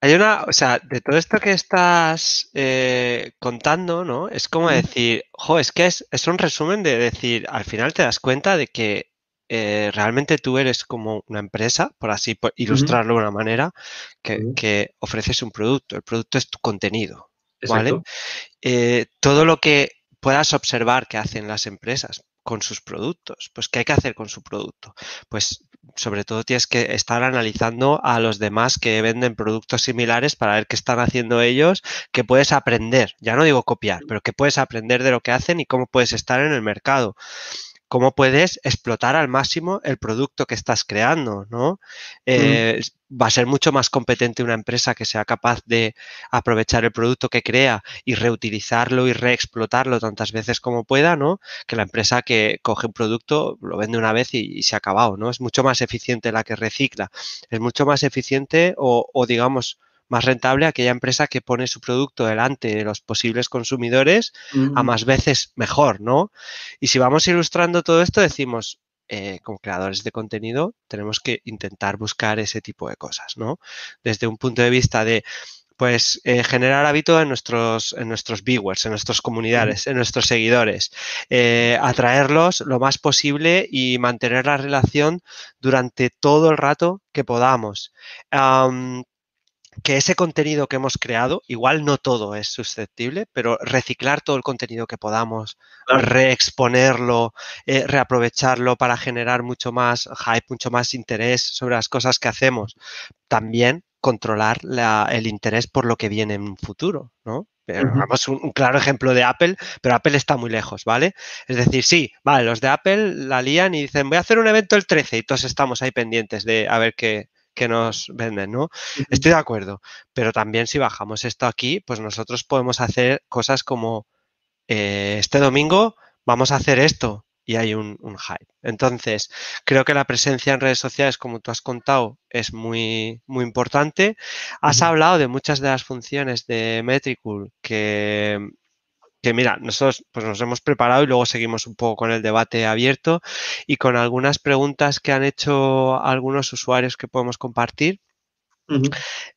hay una, o sea, de todo esto que estás eh, contando, ¿no? Es como decir, jo, es que es, es un resumen de decir, al final te das cuenta de que eh, realmente tú eres como una empresa, por así ilustrarlo de una manera, que, ofreces un producto. El producto es tu contenido. ¿Vale? Eh, todo lo que puedas observar que hacen las empresas con sus productos, pues ¿qué hay que hacer con su producto? Pues sobre todo tienes que estar analizando a los demás que venden productos similares para ver qué están haciendo ellos, que puedes aprender, ya no digo copiar, pero que puedes aprender de lo que hacen y cómo puedes estar en el mercado cómo puedes explotar al máximo el producto que estás creando, ¿no? Eh, va a ser mucho más competente una empresa que sea capaz de aprovechar el producto que crea y reutilizarlo y reexplotarlo tantas veces como pueda, ¿no? Que la empresa que coge un producto, lo vende una vez y, se ha acabado, ¿no? Es mucho más eficiente la que recicla, es mucho más eficiente o, o digamos, más rentable aquella empresa que pone su producto delante de los posibles consumidores a más veces mejor, ¿no? Y si vamos ilustrando todo esto, decimos, eh, como creadores de contenido, tenemos que intentar buscar ese tipo de cosas, ¿no? Desde un punto de vista de, pues, eh, generar hábito en nuestros, en nuestros viewers, en nuestras comunidades, en nuestros seguidores, eh, atraerlos lo más posible y mantener la relación durante todo el rato que podamos que ese contenido que hemos creado, igual no todo es susceptible, pero reciclar todo el contenido que podamos, reexponerlo, eh, reaprovecharlo para generar mucho más hype, mucho más interés sobre las cosas que hacemos. También controlar el interés por lo que viene en un futuro, ¿no? Vamos, un, claro ejemplo de Apple, pero Apple está muy lejos, ¿vale? Es decir, sí, vale, los de Apple la lían y dicen, voy a hacer un evento el 13 y todos estamos ahí pendientes de a ver qué, que nos venden, ¿no? Estoy de acuerdo, pero también si bajamos esto aquí, pues nosotros podemos hacer cosas como eh, este domingo vamos a hacer esto y hay un, hype. Entonces, creo que la presencia en redes sociales, como tú has contado, es muy, muy importante. Has hablado de muchas de las funciones de Metricool que, que mira, nosotros pues nos hemos preparado y luego seguimos un poco con el debate abierto y con algunas preguntas que han hecho algunos usuarios que podemos compartir.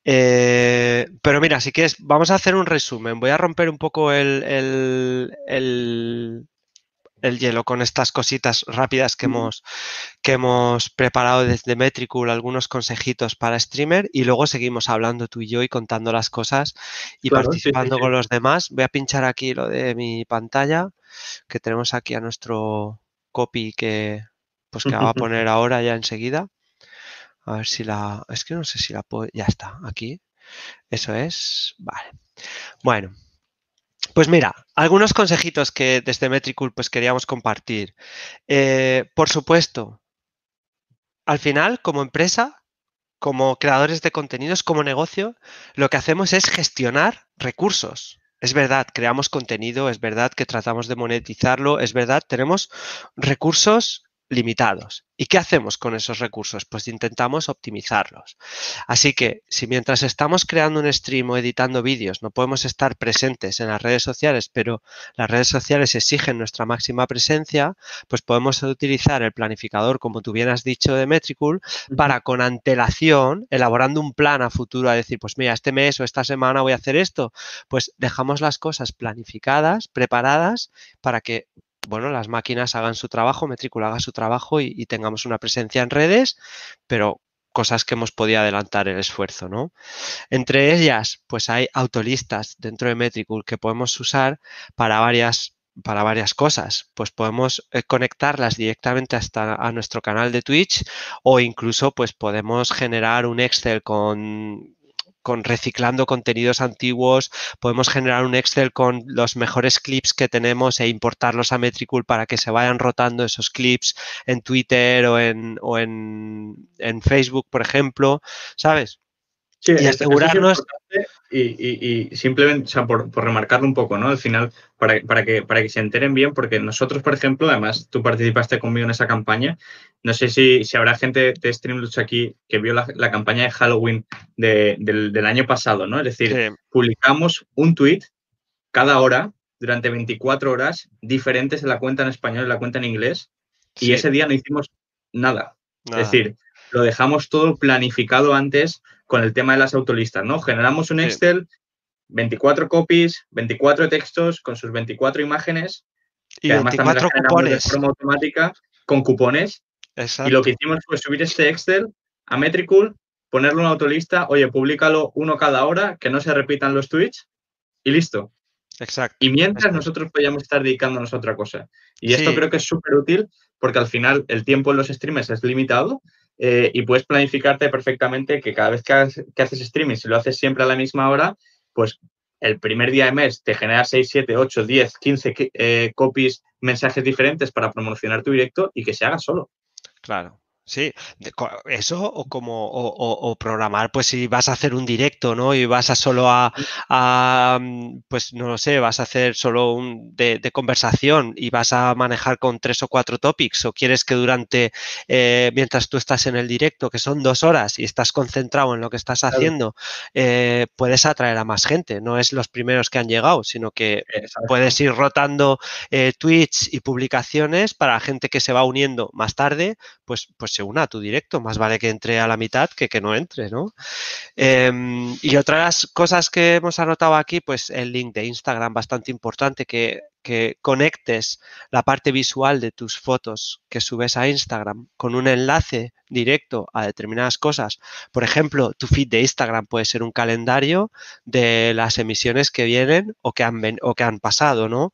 Eh, pero mira, si quieres, vamos a hacer un resumen. Voy a romper un poco el, el hielo con estas cositas rápidas que, hemos, que hemos preparado desde Metricool, algunos consejitos para streamer y luego seguimos hablando tú y yo y contando las cosas y participando con los demás. Voy a pinchar aquí lo de mi pantalla, que tenemos aquí a nuestro copy que, pues que va a poner ahora ya enseguida. A ver si la... Es que no sé si la puedo... Ya está, aquí. Eso es. Vale. Bueno, pues mira, algunos consejitos que desde Metricool pues queríamos compartir. Eh, por supuesto, al final, como empresa, como creadores de contenidos, como negocio, lo que hacemos es gestionar recursos. Es verdad, creamos contenido, es verdad que tratamos de monetizarlo, es verdad, tenemos recursos limitados. ¿Y qué hacemos con esos recursos? Pues intentamos optimizarlos. Así que si mientras estamos creando un stream o editando vídeos no podemos estar presentes en las redes sociales, pero las redes sociales exigen nuestra máxima presencia, pues podemos utilizar el planificador, como tú bien has dicho, de Metricool, para con antelación, elaborando un plan a futuro, a decir, pues mira, este mes o esta semana voy a hacer esto, pues dejamos las cosas planificadas, preparadas, para que bueno, las máquinas hagan su trabajo, Metricool haga su trabajo y, tengamos una presencia en redes, pero cosas que hemos podido adelantar el esfuerzo, ¿no? Entre ellas, pues hay autolistas dentro de Metricool que podemos usar para varias para varias cosas. Pues podemos eh, conectarlas directamente hasta a nuestro canal de Twitch o incluso pues podemos generar un Excel con con reciclando contenidos antiguos, podemos generar un Excel con los mejores clips que tenemos e importarlos a Metricool para que se vayan rotando esos clips en Twitter o en, o en, en Facebook, por ejemplo, ¿sabes? y asegurarnos. Y, simplemente, por, remarcarlo un poco, ¿no? Al final, para, para, que, para que se enteren bien, porque nosotros, por ejemplo, además tú participaste conmigo en esa campaña. No sé si, si habrá gente de Streamlux aquí que vio la, campaña de Halloween del, año pasado, ¿no? Es decir, publicamos un tweet cada hora durante 24 horas diferentes en la cuenta en español y la cuenta en inglés. Y ese día no hicimos nada. Es decir, lo dejamos todo planificado antes con el tema de las autolistas, ¿no? Generamos un Excel, 24 copies, 24 textos con sus 24 imágenes. Y además 24 cupones. De forma automática con cupones. Y lo que hicimos fue subir este Excel a Metricool, ponerlo en una autolista, oye, públicalo uno cada hora, que no se repitan los tweets y listo. Exacto. Y mientras nosotros podíamos estar dedicándonos a otra cosa. Y esto creo que es súper útil porque al final el tiempo en los streamers es limitado eh, y puedes planificarte perfectamente que cada vez que, haces streaming, si lo haces siempre a la misma hora, pues el primer día de mes te genera 6, 7, 8, 10, 15 copies, mensajes diferentes para promocionar tu directo y que se haga solo. Claro. Sí, eso o como o, programar, pues si vas a hacer un directo, ¿no? Y vas a solo a, mm, pues no lo sé, vas a hacer solo un de, conversación y vas a manejar con tres o cuatro topics o quieres que durante, eh, mientras tú estás en el directo, que son dos horas y estás concentrado en lo que estás haciendo, eh, puedes atraer a más gente. No es los primeros que han llegado, sino que puedes ir rotando eh, tweets y publicaciones para gente que se va uniendo más tarde, pues, pues se una a tu directo. Más vale que entre a la mitad que que no entre, ¿no? Em, y otras cosas que hemos anotado aquí, pues el link de Instagram, bastante importante, que que conectes la parte visual de tus fotos que subes a Instagram con un enlace directo a determinadas cosas. Por ejemplo, tu feed de Instagram puede ser un calendario de las emisiones que vienen o que han, o que han pasado, ¿no?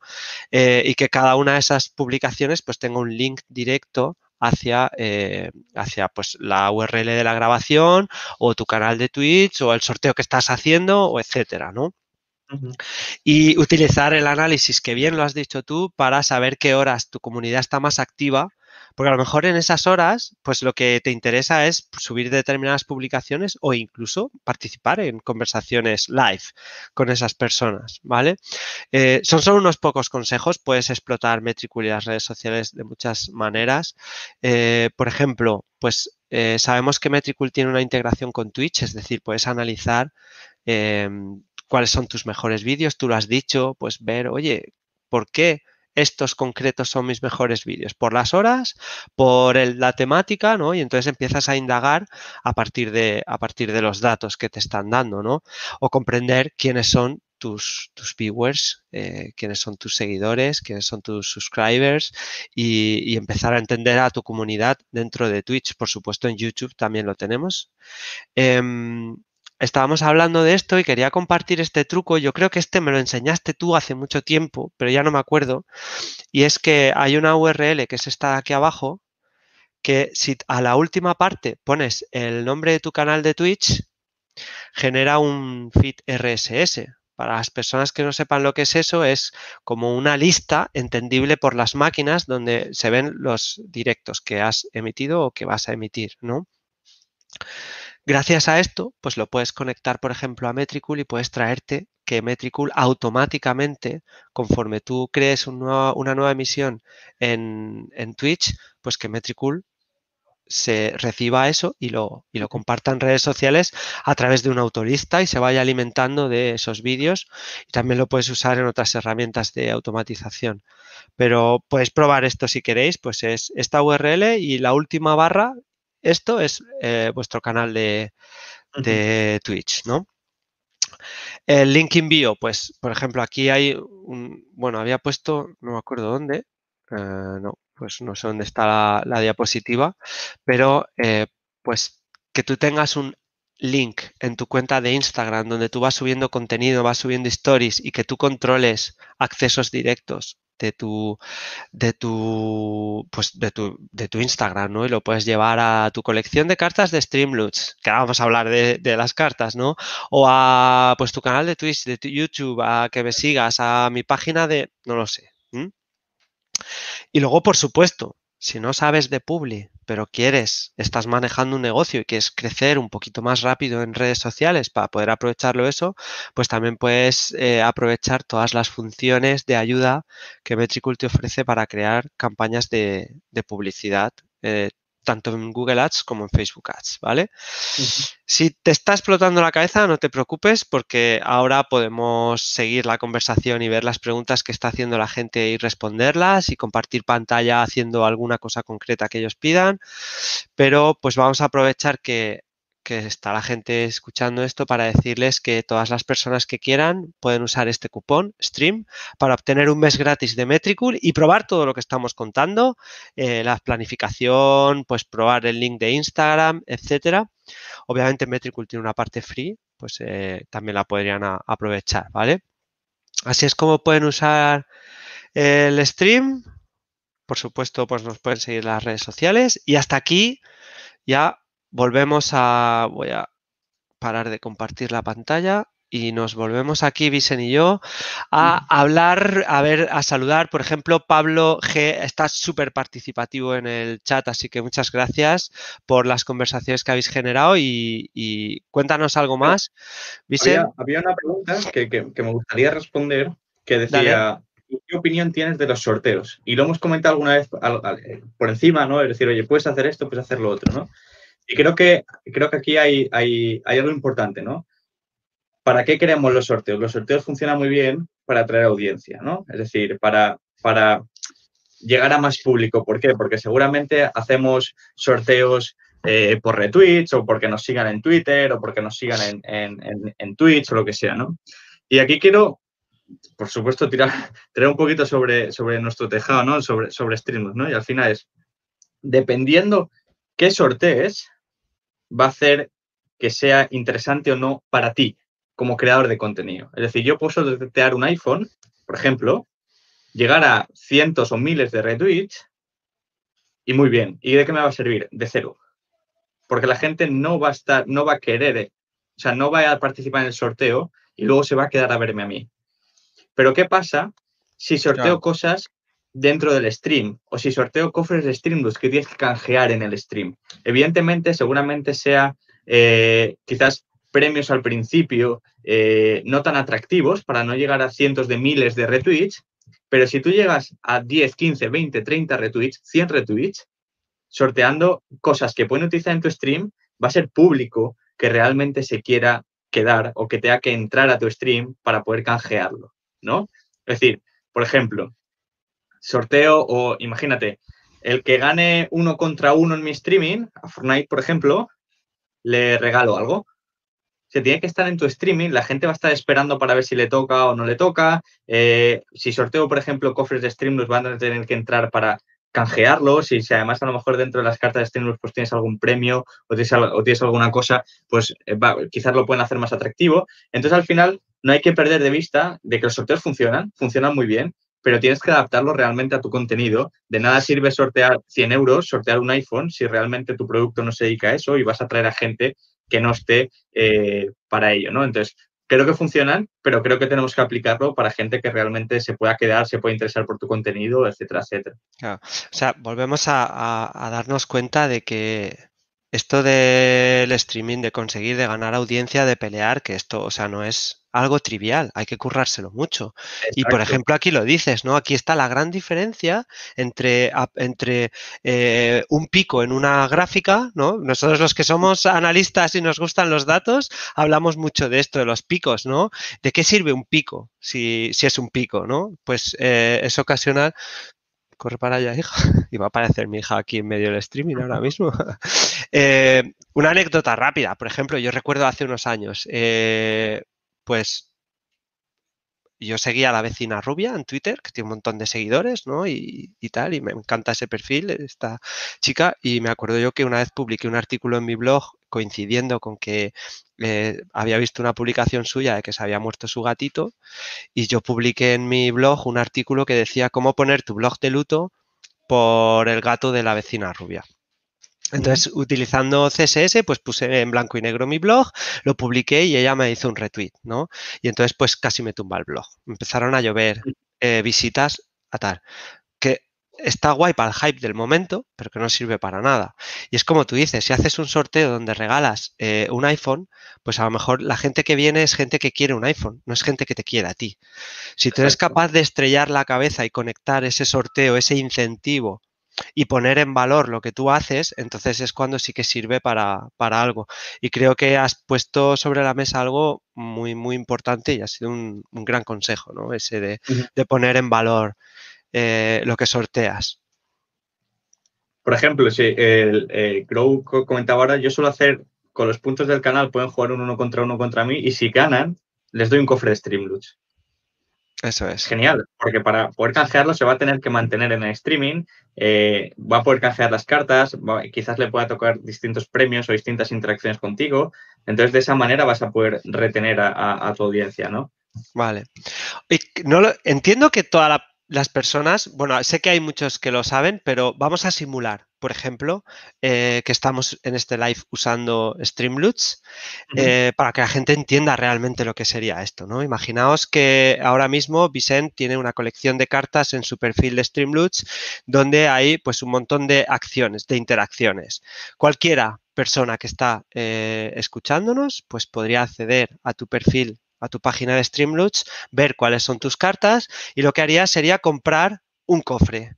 Eh, y que cada una de esas publicaciones pues tenga un link directo hacia, eh, hacia pues, la URL de la grabación o tu canal de Twitch o el sorteo que estás haciendo o etcétera, ¿no? Y utilizar el análisis, que bien lo has dicho tú, para saber qué horas tu comunidad está más activa, porque a lo mejor en esas horas, pues lo que te interesa es subir determinadas publicaciones o incluso participar en conversaciones live con esas personas, ¿vale? Eh, son solo unos pocos consejos, puedes explotar Metricool y las redes sociales de muchas maneras. Eh, por ejemplo, pues eh, sabemos que Metricool tiene una integración con Twitch, es decir, puedes analizar cuáles son tus mejores vídeos, tú lo has dicho, pues ver, oye, ¿por qué estos concretos son mis mejores vídeos? ¿Por las horas? ¿Por la temática? ¿no? Y entonces empiezas a indagar a partir, de, a partir de los datos que te están dando, ¿no? O comprender quiénes son tus, tus viewers, eh, quiénes son tus seguidores, quiénes son tus subscribers y, empezar a entender a tu comunidad dentro de Twitch. Por supuesto, en YouTube también lo tenemos. Eh, estábamos hablando de esto y quería compartir este truco. Yo creo que este me lo enseñaste tú hace mucho tiempo, pero ya no me acuerdo. Y es que hay una URL que es esta de aquí abajo, que si a la última parte pones el nombre de tu canal de Twitch, genera un feed RSS. Para las personas que no sepan lo que es eso, es como una lista entendible por las máquinas donde se ven los directos que has emitido o que vas a emitir, ¿no? Gracias a esto, pues lo puedes conectar, por ejemplo, a Metricool y puedes traerte que Metricool automáticamente, conforme tú crees una nueva emisión en, Twitch, pues que Metricool se reciba eso y lo, y lo comparta en redes sociales a través de una autorista y se vaya alimentando de esos vídeos. Y también lo puedes usar en otras herramientas de automatización. Pero puedes probar esto si queréis, pues es esta URL y la última barra esto es eh, vuestro canal de, Twitch, ¿no? El link envío, pues, por ejemplo, aquí hay un, bueno, había puesto, no me acuerdo dónde, eh, no, pues no sé dónde está la, diapositiva, pero eh, pues que tú tengas un link en tu cuenta de Instagram donde tú vas subiendo contenido, vas subiendo stories y que tú controles accesos directos de tu, de tu, pues de tu, de tu Instagram, ¿no? Y lo puedes llevar a tu colección de cartas de Streamloots, que vamos a hablar de, las cartas, ¿no? O a, pues, tu canal de Twitch, de YouTube, a que me sigas, a mi página de, no lo sé. Y luego, por supuesto, si no sabes de Publi, pero quieres, estás manejando un negocio y quieres crecer un poquito más rápido en redes sociales para poder aprovecharlo eso, pues también puedes eh, aprovechar todas las funciones de ayuda que Metricool te ofrece para crear campañas de, publicidad, eh, tanto en Google Ads como en Facebook Ads, ¿vale? Si te está explotando la cabeza, no te preocupes porque ahora podemos seguir la conversación y ver las preguntas que está haciendo la gente y responderlas y compartir pantalla haciendo alguna cosa concreta que ellos pidan, pero pues vamos a aprovechar que que está la gente escuchando esto para decirles que todas las personas que quieran pueden usar este cupón Stream para obtener un mes gratis de Metricool y probar todo lo que estamos contando, eh, la planificación, pues probar el link de Instagram, etcétera. Obviamente Metricool tiene una parte free, pues eh, también la podrían aprovechar, ¿vale? Así es como pueden usar el stream. Por supuesto, pues nos pueden seguir las redes sociales. Y hasta aquí ya volvemos a, voy a parar de compartir la pantalla y nos volvemos aquí, Vicen y yo, a hablar, a ver, a saludar. Por ejemplo, Pablo G está súper participativo en el chat, así que muchas gracias por las conversaciones que habéis generado y, cuéntanos algo más. Vicen. Había, una pregunta que, me gustaría responder que decía, ¿qué opinión tienes de los sorteos? Y lo hemos comentado alguna vez por encima, ¿no? Es decir, oye, puedes hacer esto, puedes hacer lo otro, ¿no? Y creo que, creo que aquí hay, hay, algo importante, ¿no? ¿Para qué queremos los sorteos? Los sorteos funcionan muy bien para atraer audiencia, ¿no? Es decir, para, para llegar a más público. ¿Por qué? Porque seguramente hacemos sorteos eh, por retweets o porque nos sigan en Twitter o porque nos sigan en, en, en, Twitch o lo que sea, ¿no? Y aquí quiero, por supuesto, tirar, tirar un poquito sobre, sobre nuestro tejado, ¿no? Sobre, sobre streams, ¿no? Y al final es, dependiendo qué sortees, va a hacer que sea interesante o no para ti como creador de contenido. Es decir, yo puedo sortear un iPhone, por ejemplo, llegar a cientos o miles de retweets y muy bien. ¿Y de qué me va a servir? De cero. Porque la gente no va a estar, no va a querer, o sea, no va a participar en el sorteo y luego se va a quedar a verme a mí. Pero ¿qué pasa si sorteo cosas dentro del stream o si sorteo cofres de Streamlabs que tienes que canjear en el stream? Evidentemente, seguramente sea eh, quizás premios al principio eh, no tan atractivos para no llegar a cientos de miles de retweets, pero si tú llegas a 10, 15, 20, 30 retweets, 100 retweets, sorteando cosas que pueden utilizar en tu stream, va a ser público que realmente se quiera quedar o que tenga que entrar a tu stream para poder canjearlo, ¿no? Es decir, por ejemplo, sorteo o imagínate, el que gane uno contra uno en mi streaming, a Fortnite, por ejemplo, le regalo algo se tiene que estar en tu streaming, la gente va a estar esperando para ver si le toca o no le toca. Eh, si sorteo, por ejemplo, cofres de Streamlabs, van a tener que entrar para canjearlos y si además a lo mejor dentro de las cartas de Streamlabs pues tienes algún premio o tienes, alguna cosa, pues eh, quizás lo pueden hacer más atractivo. Entonces, al final, no hay que perder de vista de que los sorteos funcionan, funcionan muy bien, pero tienes que adaptarlo realmente a tu contenido. De nada sirve sortear 100 euros, sortear un iPhone, si realmente tu producto no se dedica a eso y vas a atraer a gente que no esté eh, para ello, ¿no? Entonces, creo que funcionan, pero creo que tenemos que aplicarlo para gente que realmente se pueda quedar, se pueda interesar por tu contenido, etcétera, etcétera. O sea, volvemos a, darnos cuenta de que esto del streaming, de conseguir, de ganar audiencia, de pelear, que esto, o sea, no es algo trivial, hay que currárselo mucho. Y por ejemplo, aquí lo dices, ¿no? Aquí está la gran diferencia entre, entre eh, un pico en una gráfica, ¿no? Nosotros los que somos analistas y nos gustan los datos, hablamos mucho de esto, de los picos, ¿no? ¿De qué sirve un pico si, si es un pico, ¿no? Pues eh, es ocasional corre para allá, hija. Y va a aparecer mi hija aquí en medio del streaming ahora mismo. Eh, una anécdota rápida. Por ejemplo, yo recuerdo hace unos años, pues yo seguía a la vecina rubia en Twitter, que tiene un montón de seguidores, ¿no? Y, tal, y me encanta ese perfil, esta chica, y me acuerdo yo que una vez publiqué un artículo en mi blog coincidiendo con que eh, había visto una publicación suya de que se había muerto su gatito, y yo publiqué en mi blog un artículo que decía cómo poner tu blog de luto por el gato de la vecina rubia. Entonces, utilizando CSS, pues puse en blanco y negro mi blog, lo publiqué y ella me hizo un retweet, ¿no? Y entonces, pues casi me tumba el blog. Empezaron a llover eh, visitas a tal. Que está guay para el hype del momento, pero que no sirve para nada. Y es como tú dices, si haces un sorteo donde regalas eh, un iPhone, pues a lo mejor la gente que viene es gente que quiere un iPhone, no es gente que te quiere a ti. Si tú eres capaz de estrellar la cabeza y conectar ese sorteo, ese incentivo y poner en valor lo que tú haces, entonces es cuando sí que sirve para, algo. Y creo que has puesto sobre la mesa algo muy, muy importante y ha sido un, gran consejo, ¿no? Ese de, poner en valor eh, lo que sorteas. Por ejemplo, si el, el Grow comentaba ahora, yo suelo hacer con los puntos del canal, pueden jugar un uno contra uno contra mí y si ganan, les doy un cofre de Streamloots. Eso es. Genial, porque para poder canjearlo se va a tener que mantener en el streaming, eh, va a poder canjear las cartas, quizás le pueda tocar distintos premios o distintas interacciones contigo. Entonces, de esa manera vas a poder retener a, tu audiencia, ¿no? Vale. no entiendo que toda la las personas, bueno, sé que hay muchos que lo saben, pero vamos a simular, por ejemplo, eh, que estamos en este live usando Streamloots eh, para que la gente entienda realmente lo que sería esto, ¿no? Imaginaos que ahora mismo Vicent tiene una colección de cartas en su perfil de Streamloots donde hay pues un montón de acciones, de interacciones. Cualquiera persona que está eh, escuchándonos, pues podría acceder a tu perfil a tu página de Streamloots, ver cuáles son tus cartas y lo que harías sería comprar un cofre.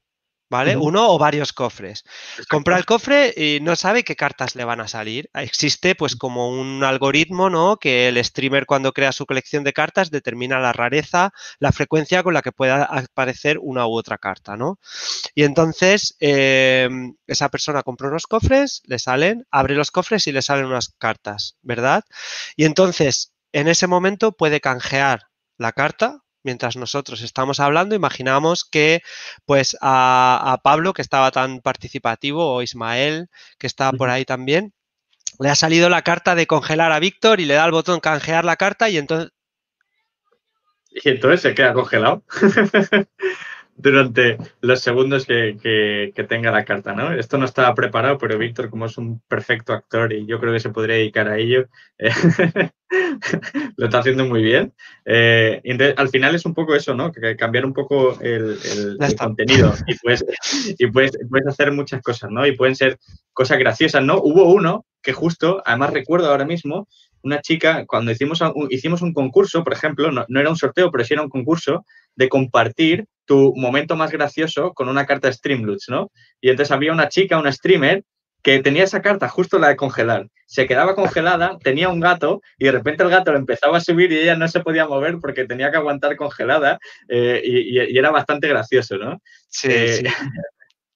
¿Vale? Uno o varios cofres. Compra el cofre y no sabe qué cartas le van a salir. Existe pues como un algoritmo, ¿no? Que el streamer cuando crea su colección de cartas determina la rareza, la frecuencia con la que pueda aparecer una u otra carta, ¿no? Y entonces em, esa persona compra unos cofres, le salen, abre los cofres y le salen unas cartas, ¿verdad? Y entonces en ese momento puede canjear la carta mientras nosotros estamos hablando, imaginamos que pues a, Pablo, que estaba tan participativo, o Ismael, que estaba por ahí también, le ha salido la carta de congelar a Víctor y le da el botón canjear la carta y entonces... Y entonces se queda congelado. durante los segundos que, tenga la carta, ¿no? Esto no estaba preparado, pero Víctor, como es un perfecto actor y yo creo que se podría dedicar a ello, eh, lo está haciendo muy bien. Eh, al final es un poco eso, ¿no? Que cambiar un poco el, contenido y, puedes, y puedes, hacer muchas cosas, ¿no? Y pueden ser cosas graciosas, ¿no? Hubo uno que justo, además recuerdo ahora mismo, una chica, cuando hicimos un, hicimos un concurso, por ejemplo, no, no, era un sorteo, pero sí era un concurso de compartir tu momento más gracioso con una carta Streamloots, ¿no? Y entonces había una chica, una streamer, que tenía esa carta, justo la de congelar. Se quedaba congelada, tenía un gato y de repente el gato lo empezaba a subir y ella no se podía mover porque tenía que aguantar congelada eh, y, era bastante gracioso, ¿no? Sí, sí. Eh,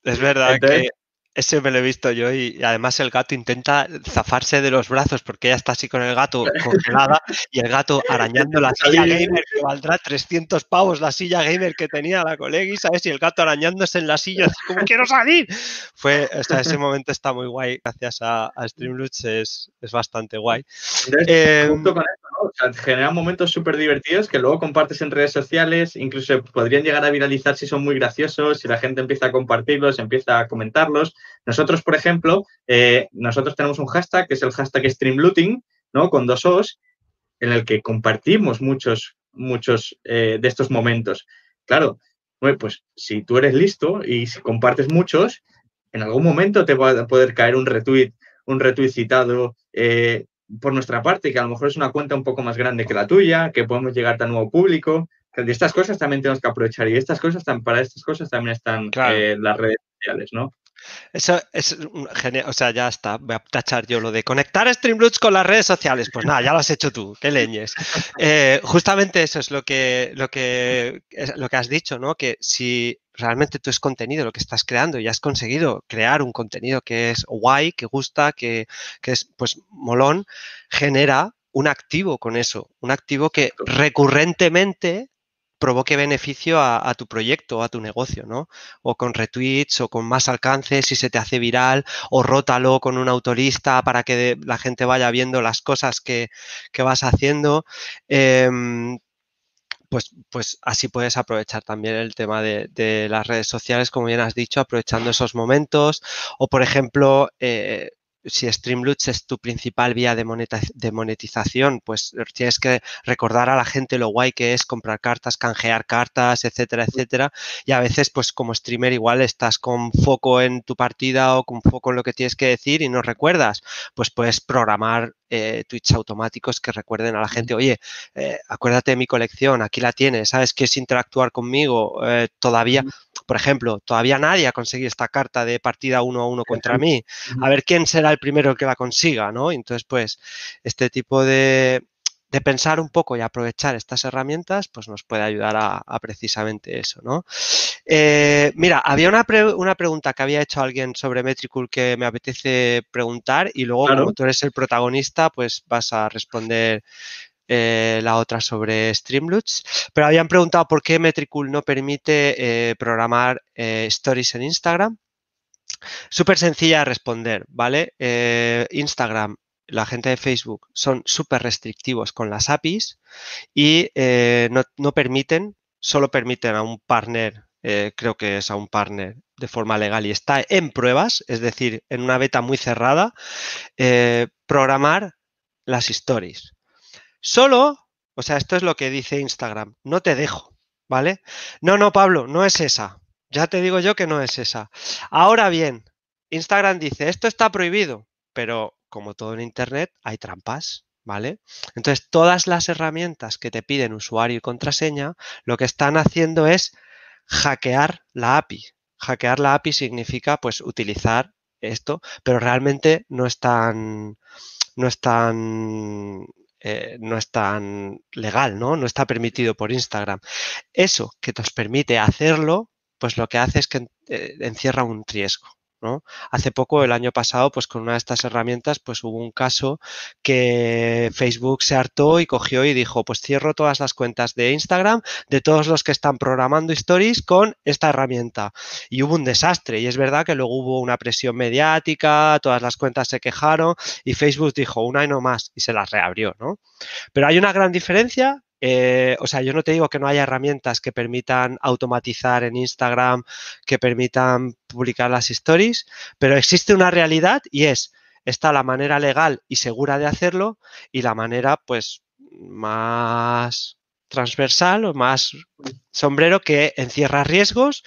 es verdad que ese me lo he visto yo y, además el gato intenta zafarse de los brazos porque ella está así con el gato congelada y el gato arañando la silla gamer que valdrá 300 pavos la silla gamer que tenía la colega, ¿sabes? Y el gato arañándose en la silla, como quiero salir. Fue, o sea, ese momento está muy guay, gracias a, a es, es, bastante guay. Eh, junto con esto, ¿no? o sea, generan momentos súper divertidos que luego compartes en redes sociales, incluso podrían llegar a viralizar si son muy graciosos, si la gente empieza a compartirlos, empieza a comentarlos. Nosotros, por ejemplo, eh, nosotros tenemos un hashtag que es el hashtag streamlooting, ¿no? Con dos O's, en el que compartimos muchos, muchos eh, de estos momentos. Claro, pues si tú eres listo y si compartes muchos, en algún momento te va a poder caer un retweet, un retweet citado eh, por nuestra parte, que a lo mejor es una cuenta un poco más grande que la tuya, que podemos llegar a nuevo público. De estas cosas también tenemos que aprovechar y estas cosas, para estas cosas también están las redes sociales, ¿no? Eso es genial. O sea, ya está. Voy a tachar yo lo de conectar Streamloots con las redes sociales. Pues nada, ya lo has hecho tú. Qué leñes. Eh, justamente eso es lo que, lo, que, lo que has dicho, ¿no? Que si realmente tú es contenido lo que estás creando y has conseguido crear un contenido que es guay, que gusta, que, que es pues molón, genera un activo con eso. Un activo que recurrentemente provoque beneficio a, tu proyecto a tu negocio, ¿no? O con retweets o con más alcance si se te hace viral o rótalo con un autorista para que la gente vaya viendo las cosas que, vas haciendo. Em, pues, pues, así puedes aprovechar también el tema de, las redes sociales, como bien has dicho, aprovechando esos momentos. O, por ejemplo, eh, si Streamloots es tu principal vía de, monetización, pues tienes que recordar a la gente lo guay que es comprar cartas, canjear cartas, etcétera, etcétera. Y a veces, pues como streamer, igual estás con foco en tu partida o con foco en lo que tienes que decir y no recuerdas. Pues puedes programar eh, tweets automáticos que recuerden a la gente, oye, eh, acuérdate de mi colección, aquí la tienes, ¿sabes qué es interactuar conmigo? Eh, todavía, por ejemplo, todavía nadie ha conseguido esta carta de partida uno a uno contra mí. A ver quién será el primero que la consiga, ¿no? Entonces, pues, este tipo de, de pensar un poco y aprovechar estas herramientas, pues nos puede ayudar a, precisamente eso, ¿no? Eh, mira, había una, una, pregunta que había hecho alguien sobre Metricool que me apetece preguntar y luego, como tú eres el protagonista, pues vas a responder eh, la otra sobre Streamloots. Pero habían preguntado por qué Metricool no permite eh, programar stories en Instagram. Súper sencilla de responder, ¿vale? Instagram la gente de Facebook son súper restrictivos con las APIs y eh, no, permiten, solo permiten a un partner, eh, creo que es a un partner de forma legal y está en pruebas, es decir, en una beta muy cerrada, eh, programar las stories. Solo, o sea, esto es lo que dice Instagram, no te dejo, ¿vale? No, no, Pablo, no es esa. Ya te digo yo que no es esa. Ahora bien, Instagram dice, esto está prohibido, pero como todo en Internet, hay trampas, ¿vale? Entonces, todas las herramientas que te piden usuario y contraseña, lo que están haciendo es hackear la API, hackear la API significa pues utilizar esto, pero realmente no es tan, no es tan eh, no es tan legal, ¿no? No está permitido por Instagram. Eso que nos permite hacerlo, pues lo que hace es que eh, encierra un riesgo. Hace poco, el año pasado, pues con una de estas herramientas, pues hubo un caso que Facebook se hartó y cogió y dijo, pues cierro todas las cuentas de Instagram de todos los que están programando stories con esta herramienta. Y hubo un desastre. Y es verdad que luego hubo una presión mediática, todas las cuentas se quejaron y Facebook dijo, una y no más, y se las reabrió, ¿no? Pero hay una gran diferencia eh, o sea, yo no te digo que no haya herramientas que permitan automatizar en Instagram, que permitan publicar las stories, pero existe una realidad y es, está la manera legal y segura de hacerlo y la manera pues más transversal o más sombrero que encierra riesgos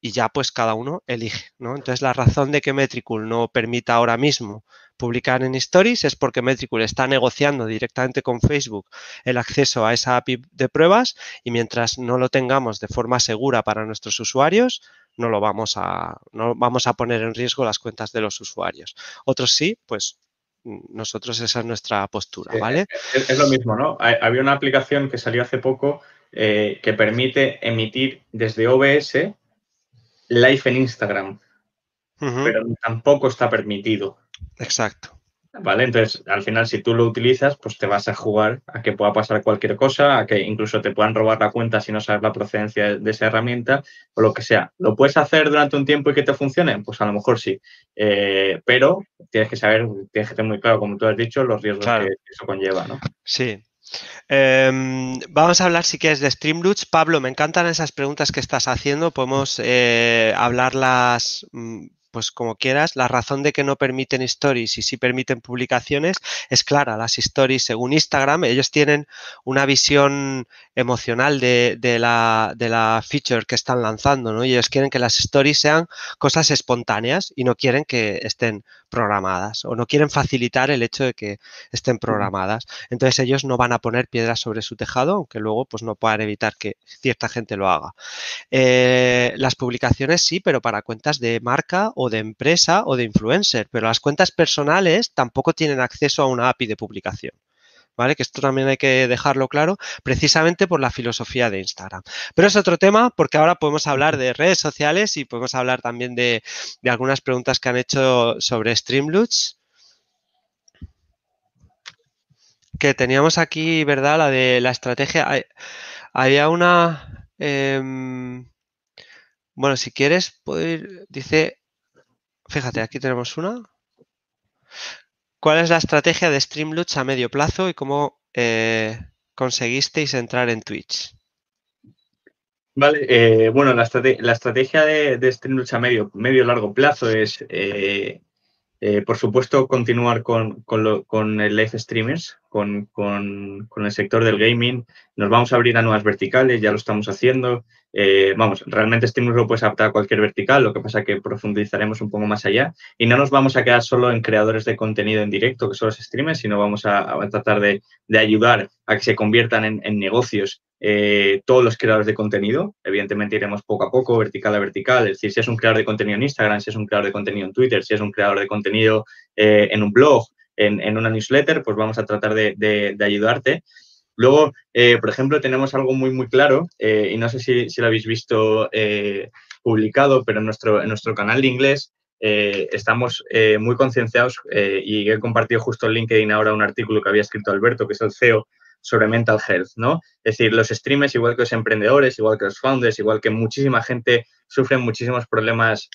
y ya pues cada uno elige, ¿no? Entonces la razón de que Metricool no permita ahora mismo publicar en Stories es porque Metricool está negociando directamente con Facebook el acceso a esa API de pruebas y mientras no lo tengamos de forma segura para nuestros usuarios, no lo vamos a, no vamos a poner en riesgo las cuentas de los usuarios. Otros sí, pues nosotros esa es nuestra postura, ¿vale? Es, lo mismo, ¿no? Había una aplicación que salió hace poco eh, que permite emitir desde OBS live en Instagram, pero tampoco está permitido. Exacto. ¿Vale? Entonces, al final, si tú lo utilizas, pues te vas a jugar a que pueda pasar cualquier cosa, a que incluso te puedan robar la cuenta si no sabes la procedencia de esa herramienta o lo que sea. ¿Lo puedes hacer durante un tiempo y que te funcione? Pues a lo mejor sí. Eh, pero tienes que saber, tienes que tener muy claro, como tú has dicho, los riesgos que eso conlleva, ¿no? Sí, em, vamos a hablar si quieres de Streamloots. Pablo, me encantan esas preguntas que estás haciendo. Podemos eh, hablarlas mm, pues como quieras, la razón de que no permiten stories y sí permiten publicaciones es clara. Las stories, según Instagram, ellos tienen una visión emocional de, la, de la feature que están lanzando, ¿no? Y ellos quieren que las stories sean cosas espontáneas y no quieren que estén programadas o no quieren facilitar el hecho de que estén programadas. Entonces ellos no van a poner piedras sobre su tejado, aunque luego pues no puedan evitar que cierta gente lo haga. Eh, las publicaciones sí, pero para cuentas de marca o de empresa o de influencer, pero las cuentas personales tampoco tienen acceso a una API de publicación. ¿Vale? Que esto también hay que dejarlo claro, precisamente por la filosofía de Instagram. Pero es otro tema porque ahora podemos hablar de redes sociales y podemos hablar también de, algunas preguntas que han hecho sobre Streamloots. Que teníamos aquí, ¿verdad? La de la estrategia. Había una... Em, bueno, si quieres, dice Fíjate, aquí tenemos una. ¿Cuál es la estrategia de Streamloots a medio plazo y cómo eh, conseguisteis entrar en Twitch? Vale, eh, bueno, la, estrategia de, de a medio, medio largo plazo es, eh, por supuesto, continuar con, con, el live streamers, con, con, el sector del gaming. Nos vamos a abrir a nuevas verticales, ya lo estamos haciendo. Eh, vamos, realmente Streamlabs lo puedes adaptar a cualquier vertical, lo que pasa que profundizaremos un poco más allá y no nos vamos a quedar solo en creadores de contenido en directo, que son los streamers, sino vamos a, tratar de, ayudar a que se conviertan en, negocios eh, todos los creadores de contenido. Evidentemente iremos poco a poco, vertical a vertical, es decir, si es un creador de contenido en Instagram, si es un creador de contenido en Twitter, si es un creador de contenido eh, en un blog, en, una newsletter, pues vamos a tratar de ayudarte. Luego, eh, por ejemplo, tenemos algo muy, muy claro, y no sé si, lo habéis visto publicado, pero en nuestro, en nuestro canal de inglés estamos muy concienciados y he compartido justo en LinkedIn ahora un artículo que había escrito Alberto, que es el CEO, sobre mental health, ¿no? Es decir, los streamers, igual que los emprendedores, igual que los founders, igual que muchísima gente, sufren muchísimos problemas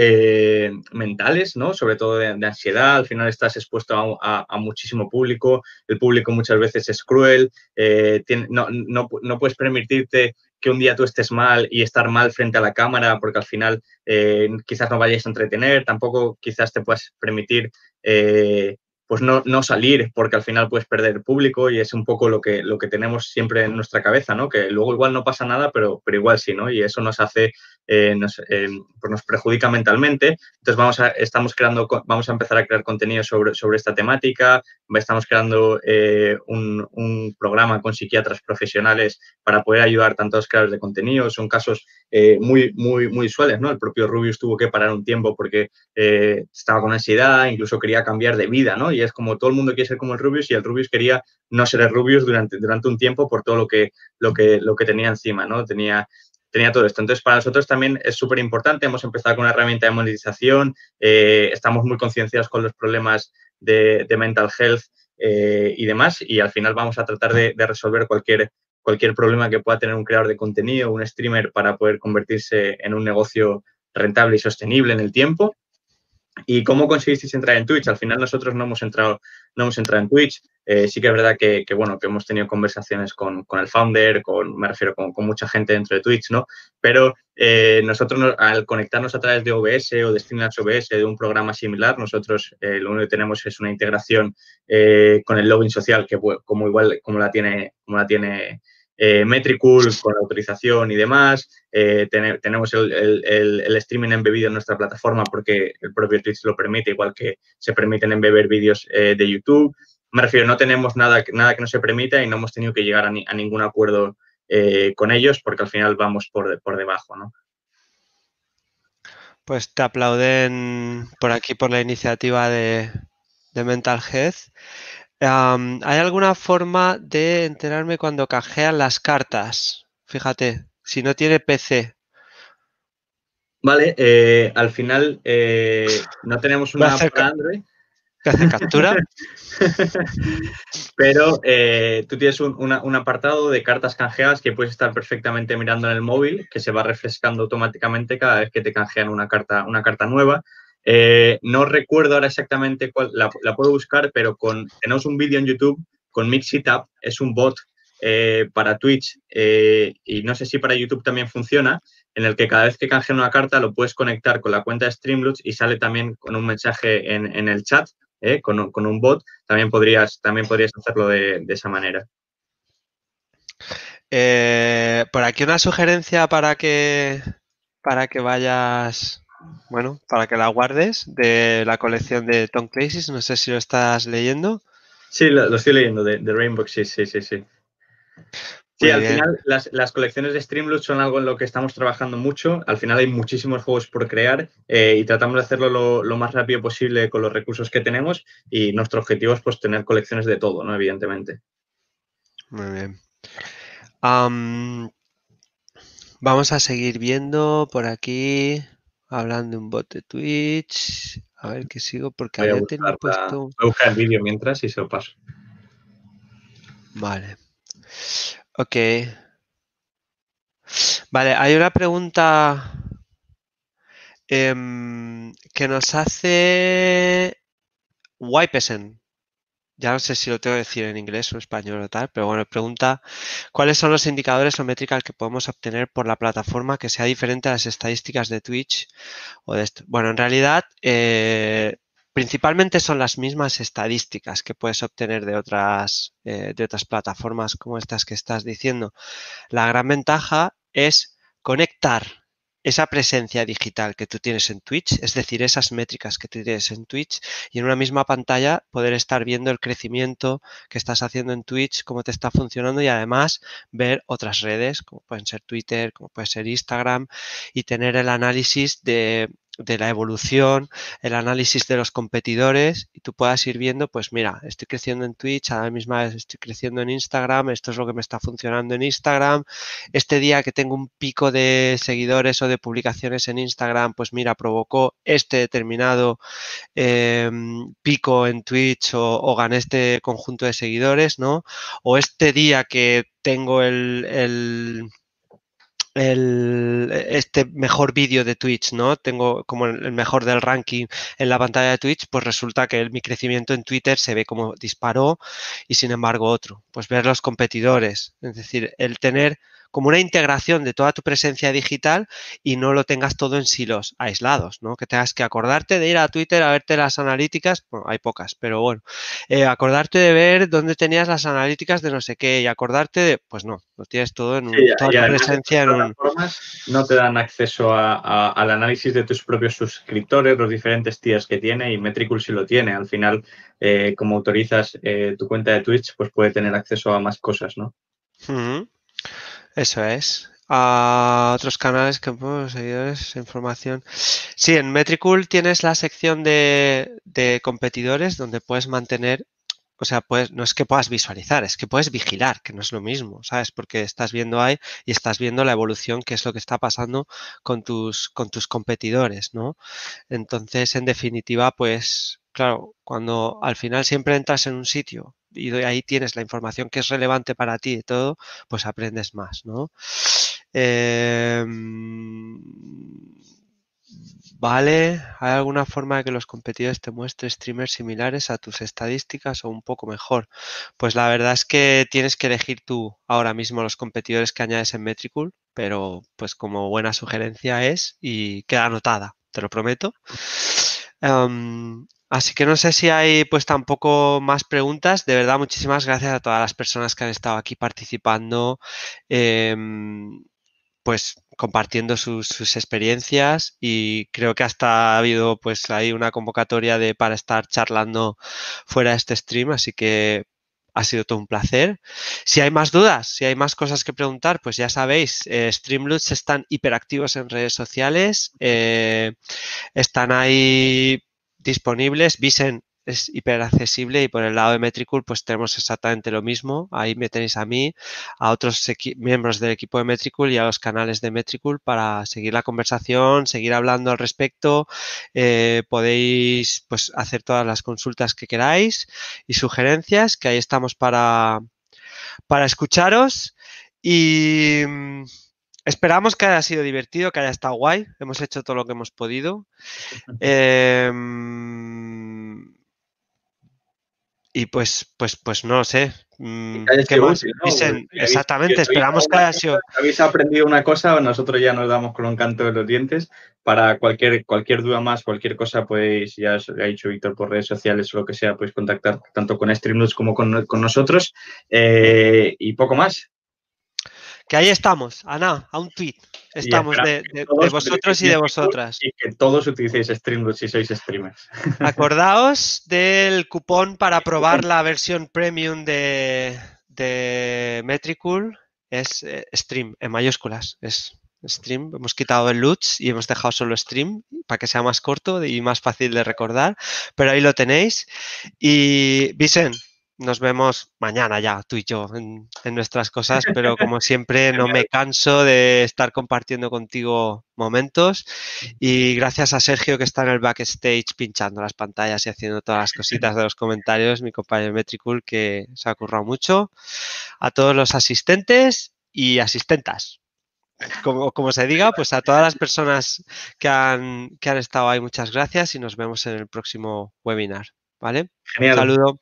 eh, mentales, ¿no? Sobre todo de, ansiedad. Al final estás expuesto a, muchísimo público. El público muchas veces es cruel. Eh, no, puedes permitirte que un día tú estés mal y estar mal frente a la cámara porque al final eh, quizás no vayas a entretener. Tampoco quizás te puedas permitir pues no, no salir porque al final puedes perder público y es un poco lo que, lo que tenemos siempre en nuestra cabeza, ¿no? Que luego igual no pasa nada, pero, pero igual sí, ¿no? Y eso nos hace, eh, nos, eh, pues nos perjudica mentalmente. Entonces vamos a, estamos creando, vamos a empezar a crear contenido sobre, sobre esta temática, estamos creando eh, un, un, programa con psiquiatras profesionales para poder ayudar tanto a los creadores de contenido. Son casos muy, muy, muy usuales, ¿no? El propio Rubius tuvo que parar un tiempo porque estaba con ansiedad, incluso quería cambiar de vida, ¿no? Y es como todo el mundo quiere ser como el Rubius y el Rubius quería no ser el Rubius durante, un tiempo por todo lo que, lo que, lo que tenía encima, ¿no? Tenía, tenía todo esto. Entonces, para nosotros también es súper importante. Hemos empezado con una herramienta de monetización, eh, estamos muy concienciados con los problemas de, mental health eh, y demás, y al final vamos a tratar de, de, resolver cualquier, cualquier problema que pueda tener un creador de contenido, un streamer, para poder convertirse en un negocio rentable y sostenible en el tiempo. ¿Y cómo conseguisteis entrar en Twitch? Al final nosotros no hemos entrado, no hemos entrado en Twitch. Eh, sí que es verdad que, bueno, que hemos tenido conversaciones con, el founder, con, me refiero con, mucha gente dentro de Twitch, ¿no? Pero eh, nosotros al conectarnos a través de OBS o de Streamlabs OBS, de un programa similar, nosotros eh, lo único que tenemos es una integración con el login social que como igual como la tiene, como la tiene eh, Metricool con autorización y demás. Eh, tenemos el, streaming embebido en nuestra plataforma porque el propio Twitch lo permite, igual que se permiten embeber vídeos eh, de YouTube. Me refiero, no tenemos nada, nada que no se permita y no hemos tenido que llegar a, ningún acuerdo con ellos porque al final vamos por, por debajo, ¿no? Pues te aplauden por aquí por la iniciativa de, de Mental Health. ¿Hay alguna forma de enterarme cuando canjean las cartas? Fíjate, si no tiene PC. Vale, eh, al final eh, no tenemos una para Android. hace captura? Pero eh, tú tienes un, apartado de cartas canjeadas que puedes estar perfectamente mirando en el móvil, que se va refrescando automáticamente cada vez que te canjean una carta, una carta nueva. Eh, no recuerdo ahora exactamente cuál, la, puedo buscar, pero tenemos un vídeo en YouTube con Mixitup, es un bot eh, para Twitch eh, y no sé si para YouTube también funciona, en el que cada vez que canjea una carta lo puedes conectar con la cuenta de Streamlabs y sale también con un mensaje en, el chat, con, un bot, también podrías, también podrías hacerlo de, de esa manera. por aquí una sugerencia para que, para que vayas bueno, para que la guardes de la colección de Tom Clancy. No sé si lo estás leyendo. Sí, lo, estoy leyendo, de, Rainbow sí, sí, sí, sí. Sí, al final las, colecciones de Streamloot son algo en lo que estamos trabajando mucho. Al final hay muchísimos juegos por crear eh, y tratamos de hacerlo lo, más rápido posible con los recursos que tenemos y nuestro objetivo es pues tener colecciones de todo, ¿no? Evidentemente. Muy bien. vamos a seguir viendo por aquí. Hablando de un bot de Twitch. A ver qué sigo porque había tenido puesto. Voy a buscar el vídeo mientras y se lo paso. Vale. Ok. Vale, hay una pregunta em, que nos hace Wipesen ya no sé si lo tengo que decir en inglés o español o tal, pero bueno, pregunta, ¿cuáles son los indicadores o métricas que podemos obtener por la plataforma que sea diferente a las estadísticas de Twitch o de esto? Bueno, en realidad, eh, principalmente son las mismas estadísticas que puedes obtener de otras, eh, de otras plataformas como estas que estás diciendo. La gran ventaja es conectar esa presencia digital que tú tienes en Twitch, es decir, esas métricas que tú tienes en Twitch y en una misma pantalla poder estar viendo el crecimiento que estás haciendo en Twitch, cómo te está funcionando y además ver otras redes, como pueden ser Twitter, como puede ser Instagram y tener el análisis de de la evolución, el análisis de los competidores y tú puedas ir viendo, pues mira, estoy creciendo en Twitch, a la misma vez estoy creciendo en Instagram, esto es lo que me está funcionando en Instagram, este día que tengo un pico de seguidores o de publicaciones en Instagram, pues mira, provocó este determinado em, pico en Twitch o, o, gané este conjunto de seguidores, ¿no? O este día que tengo el el, este mejor vídeo de Twitch, ¿no? Tengo como el mejor del ranking en la pantalla de Twitch, pues resulta que mi crecimiento en Twitter se ve como disparó y sin embargo otro. Pues ver los competidores, es decir, el tener como una integración de toda tu presencia digital y no lo tengas todo en silos aislados, ¿no? Que tengas que acordarte de ir a Twitter a verte las analíticas, bueno, hay pocas, pero bueno, eh, acordarte de ver dónde tenías las analíticas de no sé qué y acordarte de, pues no, lo tienes todo en un, toda tu presencia en un... No te dan acceso al análisis de tus propios suscriptores, los diferentes tiers que tiene y Metricool sí lo tiene. Al final, eh, como autorizas eh, tu cuenta de Twitch, pues puede tener acceso a más cosas, ¿no? Eso es. A otros canales que pues, seguidores, información. Sí, en Metricool tienes la sección de, de competidores donde puedes mantener o sea, pues no es que puedas visualizar, es que puedes vigilar, que no es lo mismo, ¿sabes? Porque estás viendo ahí y estás viendo la evolución, que es lo que está pasando con tus, con tus competidores, ¿no? Entonces, en definitiva, pues, claro, cuando al final siempre entras en un sitio y ahí tienes la información que es relevante para ti y todo, pues aprendes más, ¿no? Em, Vale, ¿hay alguna forma de que los competidores te muestren streamers similares a tus estadísticas o un poco mejor? Pues la verdad es que tienes que elegir tú ahora mismo los competidores que añades en Metricool, pero pues como buena sugerencia es y queda anotada, te lo prometo. Em, así que no sé si hay pues tampoco más preguntas. De verdad, muchísimas gracias a todas las personas que han estado aquí participando. Em, pues compartiendo sus, experiencias y creo que hasta ha habido pues ahí una convocatoria de para estar charlando fuera de este stream, así que ha sido todo un placer. Si hay más dudas, si hay más cosas que preguntar, pues ya sabéis, eh, están hiperactivos en redes sociales, eh, están ahí disponibles. Visen es hiper accesible y por el lado de Metricool pues tenemos exactamente lo mismo. Ahí me tenéis a mí, a otros miembros del equipo de Metricool y a los canales de Metricool para seguir la conversación, seguir hablando al respecto. Eh, podéis pues hacer todas las consultas que queráis y sugerencias, que ahí estamos para, para escucharos y mm, Esperamos que haya sido divertido, que haya estado guay. Hemos hecho todo lo que hemos podido. Eh, y pues, pues, pues no lo sé. Mm, ¿Qué más? exactamente, esperamos que haya sido. Habéis aprendido una cosa, nosotros ya nos damos con un canto de los dientes. Para cualquier, cualquier duda más, cualquier cosa, pues ya os ha dicho Víctor por redes sociales o lo que sea, podéis contactar tanto con Streamloots como con, nosotros. Eh, y poco más. Que ahí estamos, Ana, a un tweet. Estamos de, vosotros y de vosotras. Y que todos utilicéis Streamlabs si sois streamers. Acordaos del cupón para probar la versión premium de, de Metricool. Es eh, stream en mayúsculas. Es stream. Hemos quitado el LUTS y hemos dejado solo stream para que sea más corto y más fácil de recordar. Pero ahí lo tenéis. Y Vicen, nos vemos mañana ya, tú y yo, en, nuestras cosas, pero como siempre no me canso de estar compartiendo contigo momentos y gracias a Sergio que está en el backstage pinchando las pantallas y haciendo todas las cositas de los comentarios, mi compañero Metricool que se ha currado mucho, a todos los asistentes y asistentas. Como, como, se diga, pues a todas las personas que han, que han estado ahí, muchas gracias y nos vemos en el próximo webinar. ¿Vale? Genial. Un saludo.